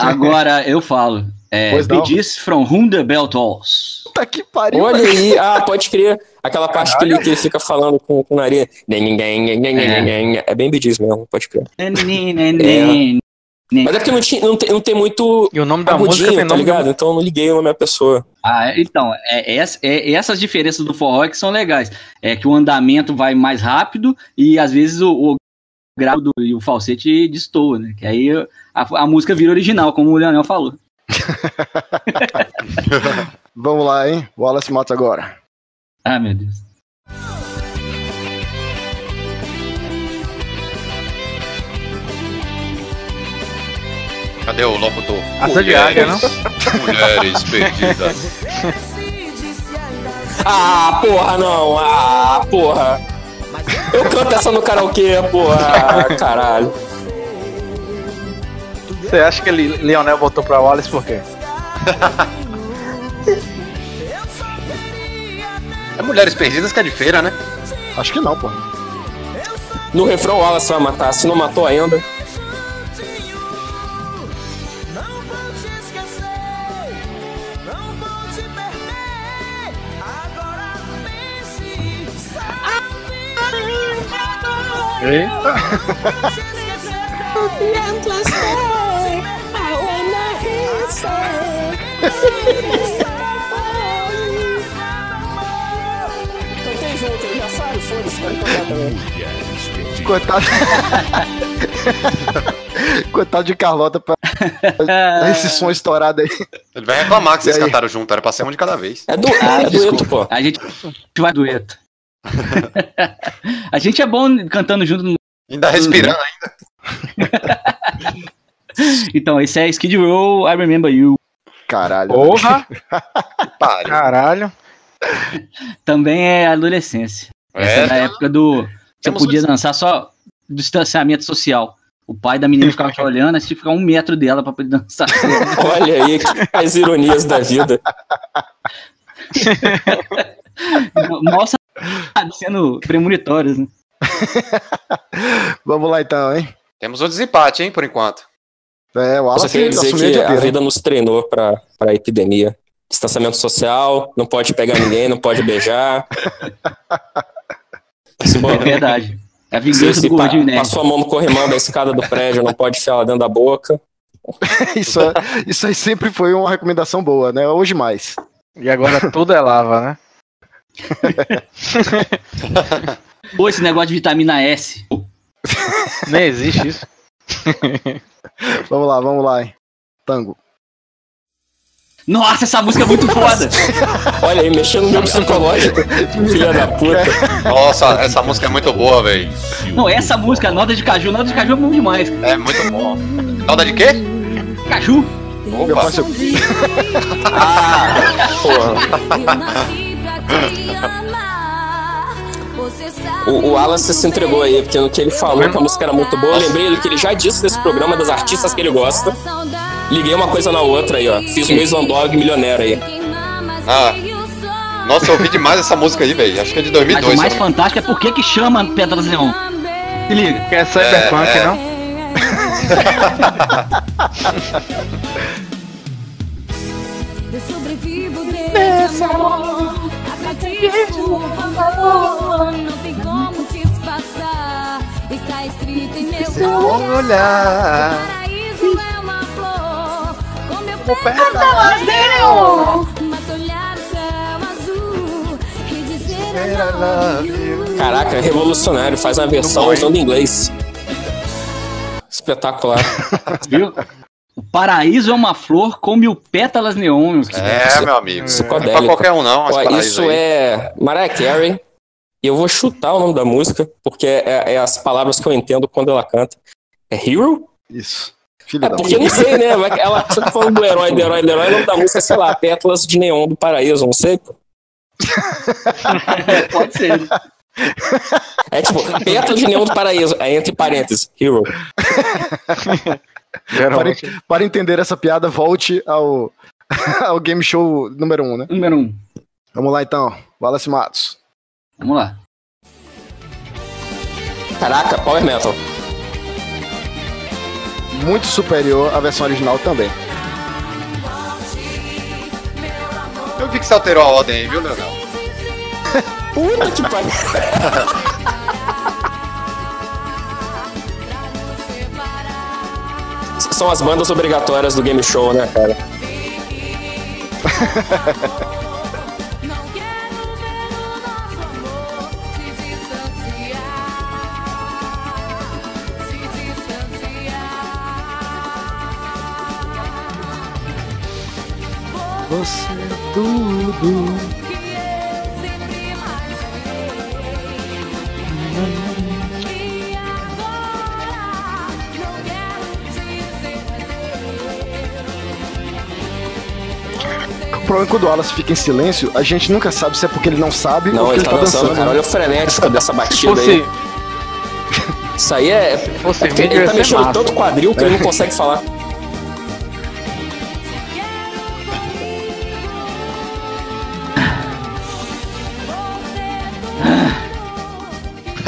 Agora eu falo. É, Pois não. Bidis from Whom the Bell Tolls. Puta que pariu. Olha aí, ah, pode crer. Aquela parte que ele, que ele fica falando com, com o nariz. É bem bidiz mesmo, pode crer. Mas é porque não, tinha, não, tem, não tem muito E o nome da música tem tá nome ligado? Então eu não liguei o nome da pessoa. Ah, então, é, essa- é- essas diferenças do forró é que são legais. É que o andamento vai mais rápido e às vezes o, o grave do- e o falsete destoa, né? Que aí a, a música vira original, como o Leonel falou. Vamos lá, hein? Wallace Matos agora. Ah, meu Deus. Cadê o locutor? Asa de águia, não? Mulheres perdidas. Ah, porra, não. Ah, porra. Eu canto essa no karaokê, porra. Caralho. Você acha que ele, Leonel voltou pra Wallace por quê? É Mulheres Perdidas que é de feira, né? Acho que não, pô. No refrão, o Wallace vai matar. Se não matou ainda, Cantei junto, já sabe, foda-se, pode cantar também. Coitado. Coitado de Carlota pra esse som estourado aí. Ele vai reclamar que vocês cantaram junto, era pra ser um de cada vez. é, du Ah, é dueto, pô. A gente vai dueto. a gente é bom cantando junto. no- Ainda respirando ainda. Então, esse é Skid Row, I Remember You. Caralho. Porra! Caralho. Também é adolescência. Essa é, É, da época do. Você podia um- dançar só do distanciamento social. O pai da menina ficava te olhando, tinha que ficar um metro dela pra poder dançar. Olha aí as ironias da vida. Nossa, sendo premonitórios, né? Vamos lá então, hein? Temos um desempate, hein, por enquanto. É, o só Wallace queria dizer a que a vida nos treinou pra, pra epidemia. Distanciamento social, não pode pegar ninguém, não pode beijar. Bo- É verdade. É a vingança do pa- gordinho nerd. passou a mão no corrimão da escada do prédio, não pode enfiar ela dentro da boca. Isso, é- isso aí sempre foi uma recomendação boa, né? Hoje mais. E agora tudo é lava, né? Pô, esse negócio de vitamina S. Nem existe isso. Vamos lá, vamos lá, hein? Tango. Nossa, essa música é muito foda. Olha aí, mexendo no meu psicológico. Filha da puta. Nossa, essa música é muito boa, velho. Não, essa música, Nota de Caju, Nota de Caju é bom demais. É muito bom. Nota de quê? Caju. Meu Opa. pai, seu- O, o Wallace se entregou aí, porque no que ele falou que a música era muito boa, eu lembrei ele que ele já disse nesse programa das artistas que ele gosta. Liguei uma coisa na outra aí, ó. Fiz o meu Slumdog milionário aí. Ah. Nossa, eu ouvi demais essa música aí, velho. Acho que é de Mas 2002. o mais sabe? fantástico é por que que chama Pedras Neon. Se liga. Que é cyberpunk, É, é. não? Eu sobrevivo desse amor. Favor. Não tem como te disfarçar. Está escrito em meu olhar. Paraíso é uma flor. Com meu pétalas Mas olhar o céu azul e dizer I love you. Caraca, revolucionário, faz uma versão usando inglês. Espetacular. Viu? O paraíso é uma flor com mil pétalas neon. É, meu amigo. Não é pra qualquer um, não. Ó, isso aí. é Mariah Carey. E eu vou chutar o nome da música, porque é, é as palavras que eu entendo quando ela canta. É Hero? Isso. Filho É da porque eu não sei, né? Ela você tá falando do herói, do herói, do herói. O nome da música é, sei lá, Pétalas de Neon do Paraíso, não sei. pô. Pode ser. É tipo, Pétalas de Neon do Paraíso. É entre parênteses, Hero. Para, para entender essa piada, volte ao, ao game show número 1, um, né? Número um. Vamos lá então. Wallace Matos. Vamos lá. Caraca, Power Metal. Muito superior à versão original também. Eu vi que você alterou a ordem aí, viu, Leonel? Puta que pariu. São as bandas obrigatórias do game show, né, cara? Não quero ver o nosso amor se distanciar, se distanciar. Você é tudo. O problema é quando o Wallace fica em silêncio, a gente nunca sabe se é porque ele não sabe Não, ou porque ele tá dançando, cara. né? Olha o frenético dessa batida fosse, aí. Isso aí é. fosse é ele tá mexendo massa. tanto o quadril que ele não consegue falar.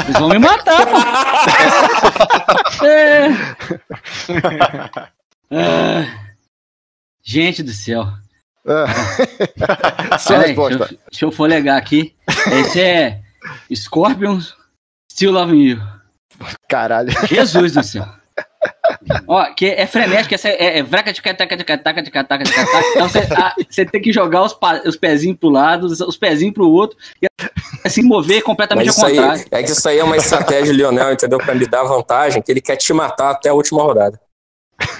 Vocês vão me matar. é. Ah. Gente do céu. Peraí, resposta. Deixa, eu- deixa eu folegar aqui. Esse é Scorpions Still Loving You. Caralho. Jesus do céu. Ó, que é frenético, essa é, é vraca de cataca de cataca de cataca de cataca. Então você você tem que jogar os, pa- os pezinhos pro lado, os, os pezinhos pro outro, e assim mover completamente ao isso aí, contrário. é que isso aí é uma estratégia Lionel, entendeu? Pra me dar vantagem, que ele quer te matar até a última rodada.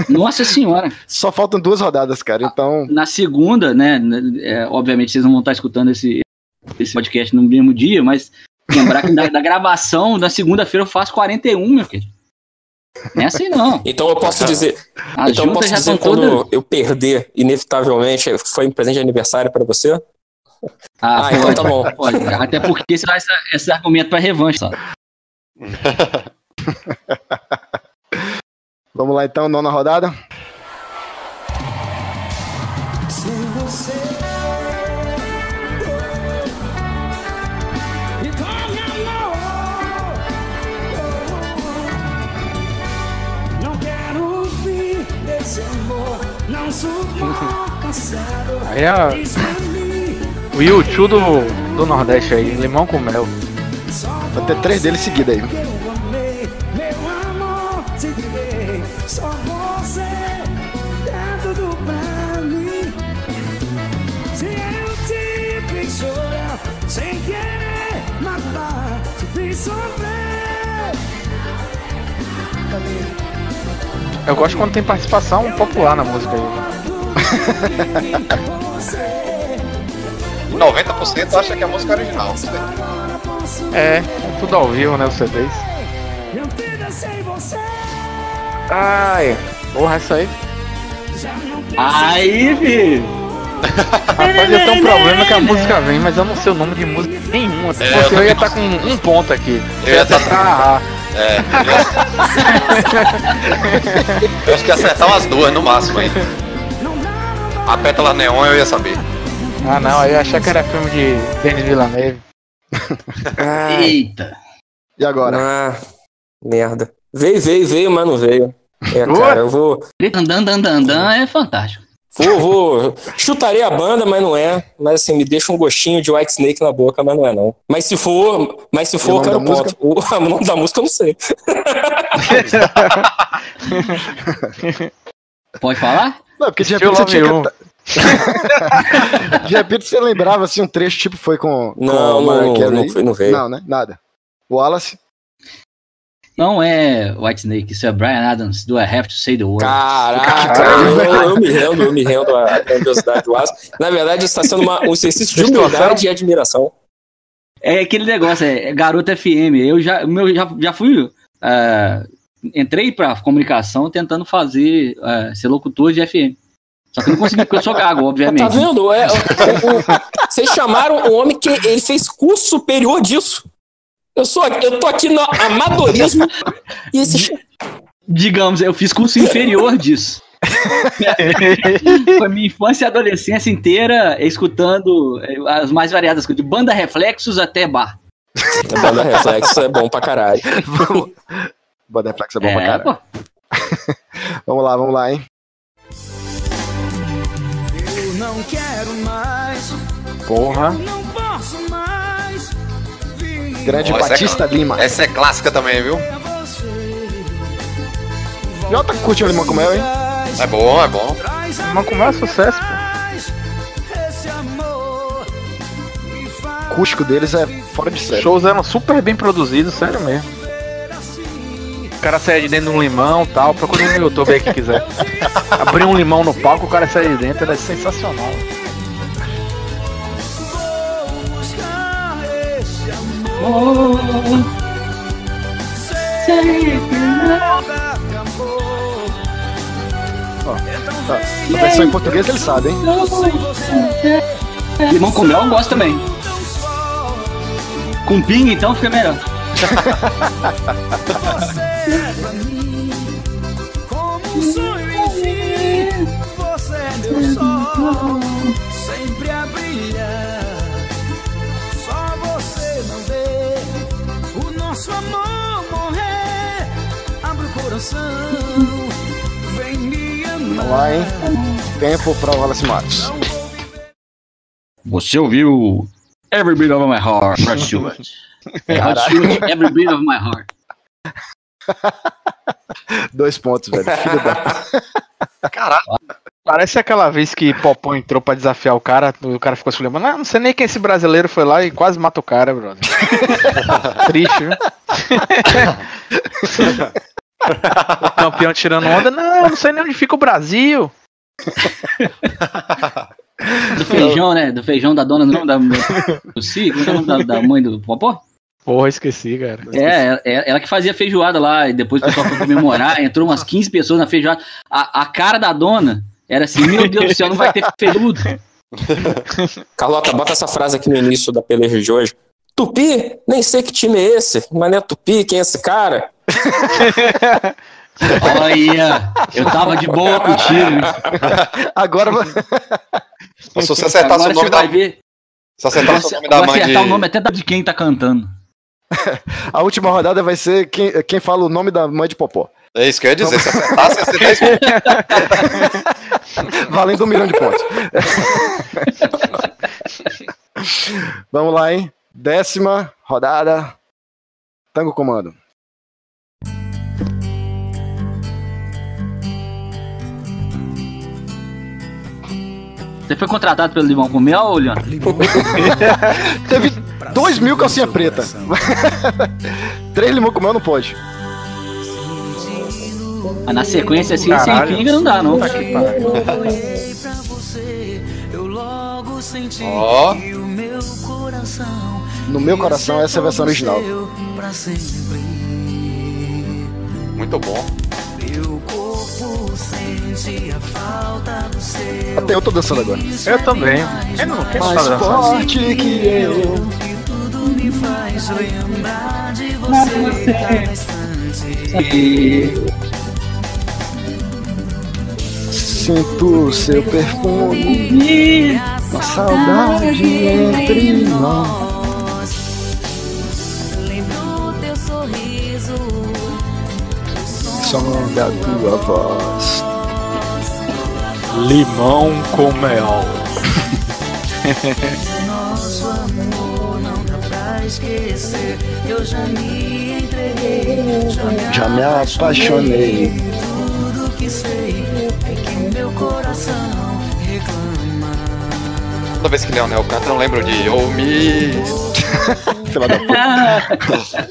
Nossa senhora. Só faltam duas rodadas, cara. Então, Na segunda, né? né, é, obviamente vocês não vão estar escutando esse, esse podcast no mesmo dia, mas lembrar que da, da gravação, na segunda-feira eu faço 41, meu querido. Não é assim não. Então eu posso dizer. Então eu posso dizer estão quando todas- eu perder, inevitavelmente, foi um presente de aniversário pra você? Ah, Ah, então tá bom. pode. Até porque você dá essa, esse argumento pra revanche, sabe? vamos lá então, nona rodada. Aí é mim, o YouTube do, do Nordeste aí, limão com mel. Vai ter três deles seguidos aí. sem querer matar, te fiz sofrer. Eu gosto quando tem participação popular na música aí. 90% acha que é a música original. É, é tudo ao vivo, né, os CDs. Ai, porra, essa aí. Aí, filho. Rapaz, eu tenho um problema que a música vem, mas eu não sei o nome de música nenhuma. É, eu eu ia estar com um ponto aqui. Eu ia tá- Ah, É, eu, eu acho que ia acertar umas duas no máximo aí. A pétala neon eu ia saber. ah, não, aí eu achei que era filme de Denis Villeneuve. Eita. E agora? Ah, merda. Veio, veio, veio, mas não veio. É, cara, eu vou. Dan, dan, dan, dan é fantástico. Vou, vou. Chutarei a banda, mas não é. Mas assim, me deixa um gostinho de White Snake na boca, mas não é não. Mas se for, mas se for, música? ponto. O, o nome da música eu não sei. Pode falar? Não, porque de repente você Love tinha canta- De repente você lembrava assim um trecho, tipo, foi com. com Não, Mariah não, Carey. não foi- não veio. Não, né? Nada. Wallace. Não é White Snake, isso é Brian Adams, do I Have to Say the Word. Caraca, eu, eu me rendo, eu me rendo à grandiosidade do Aço. Na verdade, está sendo uma- um exercício de humildade e admiração. É aquele negócio, é, é Garota FM. Eu já, meu, já, já fui. ah, entrei pra comunicação tentando fazer ah, ser locutor de FM. Só que eu não consegui, porque eu sou gago, obviamente. Tá vendo? É, o- o- vocês chamaram um homem que ele fez curso superior disso. Eu, sou, eu tô aqui no amadorismo e esse. Digamos, eu fiz curso inferior disso. Foi minha infância e adolescência inteira escutando eh, as mais variadas coisas, de banda reflexos até bar. Banda reflexo é bom pra caralho. Butterflex é bom É, pra pô. Vamos lá, vamos lá, hein? Eu não quero mais, Porra. não posso mais. Grande Ó, essa é Batista cl- Lima. Essa é clássica também, viu? Jota curte o limão com mel, hein? É bom, é bom. Mas como é sucesso, pô. O acústico deles é fora de Os série. shows eram super bem produzidos, sério mesmo. O cara saia de dentro de um limão e tal, procura no YouTube aí que quiser. Abrir um limão no palco, o cara sai de dentro, é sensacional. Vou buscar esse amor. Sei que nada acabou. Tá. A versão em português ele sabe, hein? Limão com mel eu gosto também. Com pinga, então, fica melhor. Como um sonho enfim, você é meu sol, sempre a brilhar. Só você não vê o nosso amor Vamos lá, hein? Tempo pra Wallace Matos. Você ouviu Every Beat of My Heart, Rod Stewart. É, Caralho. Stewart, Every Beat of My Heart. Dois pontos, velho. Filho da... Caralho. Parece aquela vez que Popó entrou pra desafiar o cara, o cara ficou se lembrando, não, não sei nem quem esse brasileiro foi lá e quase mata o cara, brother. Triste, viu? o campeão tirando onda, não, não sei nem onde fica o Brasil. Do feijão, né? Do feijão da dona, não, da do Si, como é o nome da, da mãe do Popó? Porra, esqueci, cara. É, é, ela que fazia feijoada lá, e depois o pessoal foi comemorar, entrou umas 15 pessoas na feijoada. A, a cara da dona era assim, meu Deus do céu, não vai ter feijudo. Carlota, bota essa frase aqui no início da peleja de hoje. Tupi? Nem sei que time é esse. Mas não é Tupi, quem é esse cara? Olha, eu tava de boa contigo. Agora Se você acertasse Agora o nome você da. ver. Se acertasse o nome da mãe de. acertar o nome até de quem tá cantando. a última rodada vai ser quem, quem fala o nome da mãe de Popó. É isso que eu ia dizer. Se acertasse, ia ser 10 pontos. Valendo um milhão de pontos. Vamos lá, hein? Décima rodada. Tango comando. Você foi contratado pelo Limão com Mel, Leandro? Teve dois mil calcinha preta. Três limão com mel não pode. Mas na sequência assim, Caralho. sem pinga não dá, não. Que pariu. Ó. No meu coração, essa é a versão original. Muito bom. Até eu tô dançando agora. Eu também. Quem não, quem não Mais dançando? forte que eu. Sinto seu perfume, a saudade entre nós. Som da tua voz. Limão com mel. Nosso amor não dá pra esquecer. Eu já me entreguei. Já me, Já me apaixonei. Tudo que sei é que meu coração reclama. Toda vez que Leonel canta, eu não lembro de Eu me. Filha da puta.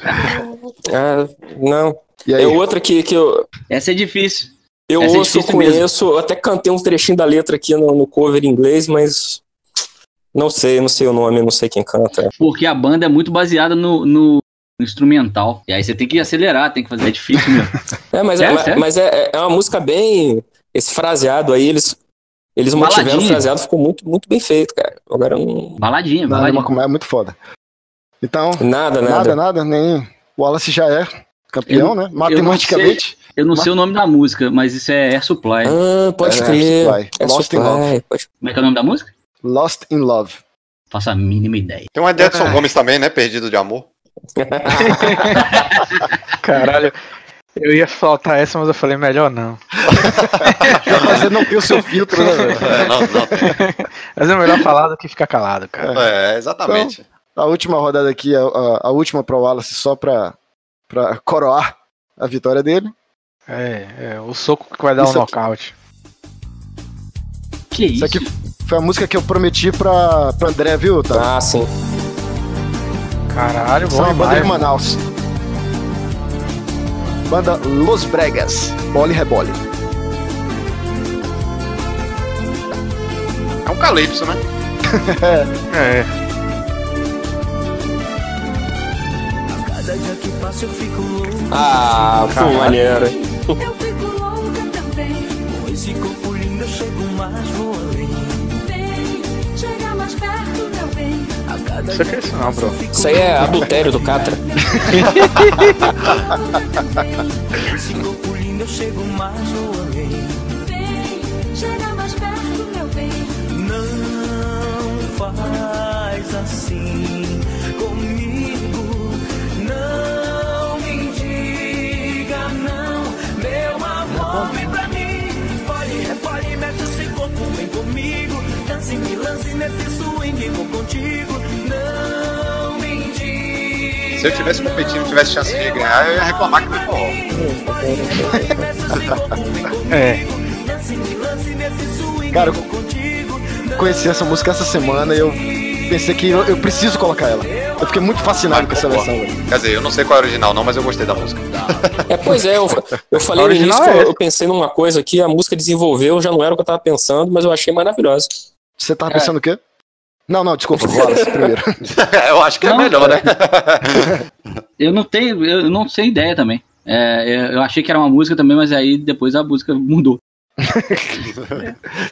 Ah, não. E aí? É outra que, que eu, Essa é difícil. eu Essa é ouço, mesmo. conheço, eu até cantei um trechinho da letra aqui no, no cover em inglês, mas não sei, não sei o nome, não sei quem canta. Porque a banda é muito baseada no, no instrumental. E aí você tem que acelerar, tem que fazer. É difícil mesmo. É, mas, É, é, mas- mas é, é uma música bem. Esse fraseado aí, eles, eles mantiveram o fraseado, ficou muito, muito bem feito, cara. Agora não. Baladinha, Não, baladinha. É muito foda. Então, Nada, nada, nada. nada, nem. O Wallace já é campeão, Eu- né? eu não Matematicamente. Eu não sei o nome da música, mas isso é Air Supply. Ah, pode É, crer. Supply. É Lost in Supply, Love. pode- Como é que é o nome da música? Lost in Love. Faço a mínima ideia. Tem uma Edson Gomes também, né? Perdido de amor. Caralho. Eu ia faltar essa, mas eu falei melhor não. Você não tem o seu filtro, né, velho? É, não, não. Mas é melhor falar do que ficar calado, cara. É, exatamente. A última rodada aqui, a, a- a última pro Wallace, só pra, pra coroar a vitória dele. É, é, o soco que vai dar Isso um nocaute. Que isso? Isso aqui foi a música que eu prometi pra, pra André, viu, tá? Ah, sim. Caralho, São bom a banda de. Manaus. Banda Los Bregas. Bole Rebole. É um calypso, né? É, Cada que passa eu fico louco. Ah, Caralho. maneiro. Eu fico louca também. Com esse corpo lindo eu chego mais, vou além. Vem, chega mais perto, meu bem. A cada isso aqui é isso não, bro. Isso aí é adultério do Catra. Com esse corpo lindo eu chego mais, vou além. Se eu tivesse competindo e tivesse chance de ganhar, eu ia reclamar que não é forró. É. Cara, eu conheci essa música essa semana e eu pensei que eu, eu preciso colocar ela. Eu fiquei muito fascinado com essa versão, velho. Quer dizer, eu não sei qual é a original não, mas eu gostei da música. É, pois é, eu, eu falei no original início é eu, eu pensei numa coisa que a música desenvolveu, já não era o que eu tava pensando, mas eu achei maravilhosa. Você tava pensando o quê? Não, não, desculpa, Wallace primeiro. eu acho que é Não, melhor, né? Eu não tenho, eu não sei ideia também. É, eu- eu achei que era uma música também, mas aí depois a música mudou.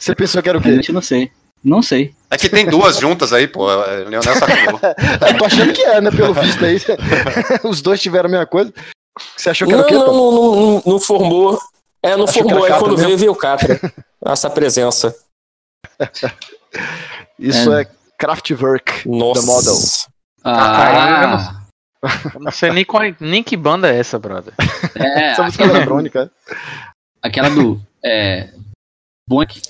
Você pensou que era o quê? Realmente não sei. Não sei. É que tem duas juntas aí, pô. é, Leonel sacou. Eu tô achando que é, né? Pelo visto aí. Os dois tiveram a mesma coisa. Você achou que Não, era o quê, não, não, não, não- formou. É, não formou. Catra quando mesmo? veio, veio o Catra. Essa presença. Isso é, Kraftwerk, Nossa. The Model. Ah, Eu não sei nem, qual, nem que banda é essa, brother. é, Essa música aquela, eletrônica. aquela do. É, Bonk.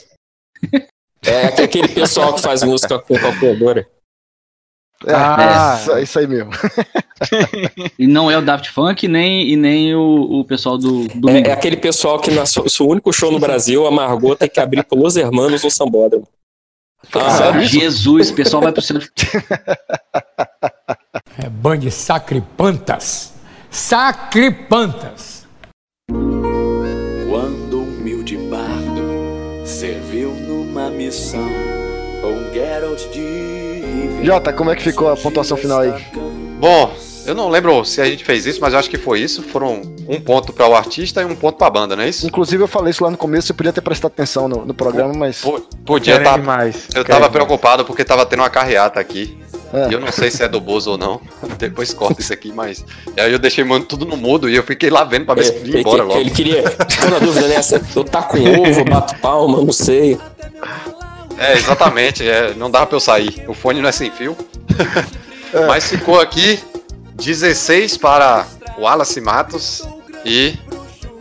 É aque- aquele pessoal que faz música com calculadora. É, Ah. isso, isso aí mesmo. E não é o Daft Funk nem, e nem o, o pessoal do, do É, é aquele pessoal que no seu único show no Brasil, a Margot tem que abrir com Los Hermanos no Sambódromo. Ah? Jesus, o pessoal vai pro centro. É band de sacripantas. Sacripantas. Quando humilde bardo serviu numa missão com Geralt de. Jota, como é que ficou a pontuação final aí? Bom, eu não lembro se a gente fez isso, mas eu acho que foi isso. Foram um ponto para o artista e um ponto para a banda, não é isso? Inclusive eu falei isso lá no começo, você podia ter prestado atenção no, no programa, mas. Pô, Podia estar. demais. Eu querem tava demais. preocupado porque tava tendo uma carreata aqui. É. E eu não sei se é do Bozo ou não. Depois corta isso aqui, mas. E aí eu deixei mano tudo no mudo e eu fiquei lá vendo pra ver se É, ia ele, embora que- logo. ele queria. Ficou na dúvida nessa. Eu taco um ovo, bato palma, não sei. É, exatamente. é, não dava pra eu sair. O fone não é sem fio. Mas ficou aqui 16 para Wallace Matos e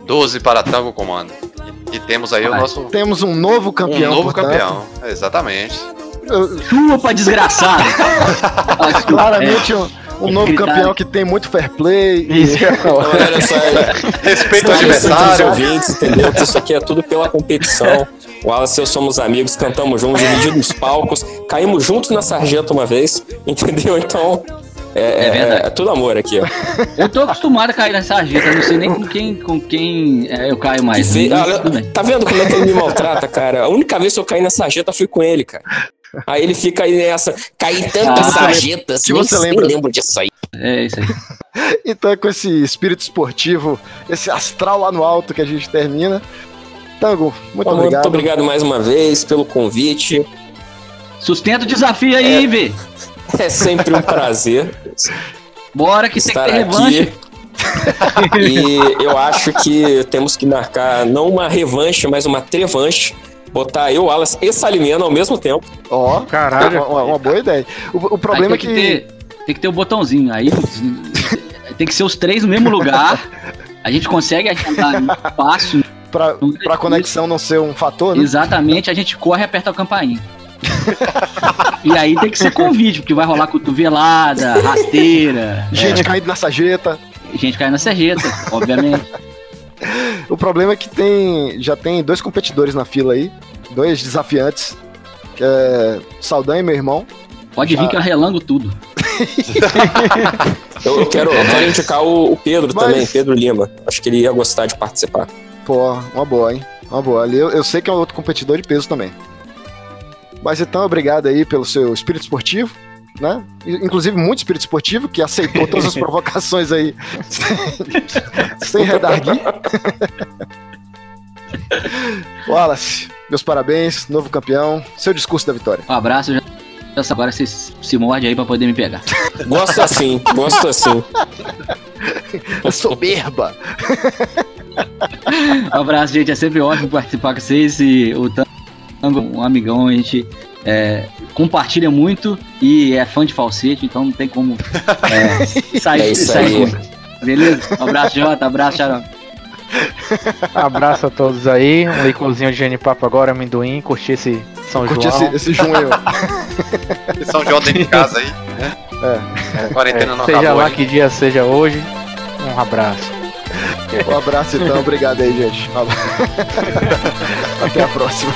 12 para Tango Comando. E, e temos aí o Vai. nosso. Temos um novo Um campeão. novo portanto. campeão. Exatamente. Eu- Chupa, desgraçado! claramente um, um novo Gritar. campeão que tem muito fair play. e- Isso. Então era só. Respeito ao adversário. ouvintes, entendeu? Que isso aqui é tudo pela competição. O Wallace e eu somos amigos, cantamos juntos, divididos nos palcos, caímos juntos na sarjeta uma vez, entendeu? Então. É, É é- verdade. é tudo amor aqui, ó. Eu tô acostumado a cair nessa sarjeta, eu não sei nem com quem, com quem é, eu caio mais. Vê- olha, tá vendo como é que ele me maltrata, cara? A única vez que eu caí na sarjeta foi com ele, cara. Aí ele fica aí nessa, caí em tantas Ah, sarjetas, que nem, você nem lembra. lembro disso aí. É isso aí. Então é com esse espírito esportivo, esse astral lá no alto que a gente termina. Tango, muito Muito obrigado. obrigado mais uma vez pelo convite. Sustenta o desafio aí, Vê. É sempre um prazer Bora que tem que estar ter revanche. E eu acho que temos que marcar não uma revanche, mas uma trevanche. Botar eu, Alas e Salimena ao mesmo tempo. Ó, Caralho. uma, uma boa ideia. O, o problema é que. tem ter, tem que ter o botãozinho. Aí tem que ser os três no mesmo lugar. A gente consegue agendar fácil. Pra, pra conexão não ser um fator, né? Exatamente, a gente corre e aperta a campainha. E aí tem que ser convite, porque vai rolar cotovelada, rasteira. Gente caindo na sarjeta. é, gente caindo na sarjeta, obviamente. O problema é que tem. Já tem dois competidores na fila aí. Dois desafiantes. Que é Saldanha e meu irmão. Pode Já- vir que eu relango tudo. Eu, eu quero, eu quero indicar o, o Pedro Mas- também, Pedro Lima. Acho que ele ia gostar de participar. Pô, uma boa, hein? Uma boa. Ali eu, eu sei que é um outro competidor de peso também. Mas então, obrigado aí pelo seu espírito esportivo, né? Inclusive, muito espírito esportivo, que aceitou todas as provocações aí sem, sem redarguir. Wallace, meus parabéns, novo campeão. Seu discurso da vitória. Um abraço, já. Agora vocês se morde aí pra poder me pegar. Gosto assim, gosto assim. Soberba! Um abraço, gente. É sempre ótimo participar com vocês. E o Tango, um amigão, a gente é, compartilha muito e é fã de falsete, então não tem como é, sair, É isso sair aí. com- Beleza? Um abraço, Jota. Abraço, Xarope. Abraço a todos aí. Um licorzinho de genipapo agora, amendoim. Curti esse São Curti João. esse, esse junho. São João dentro de casa aí. É. Quarentena não seja acabou lá que dia seja hoje, um abraço. Um abraço então, obrigado aí, gente. Falou. Até a próxima.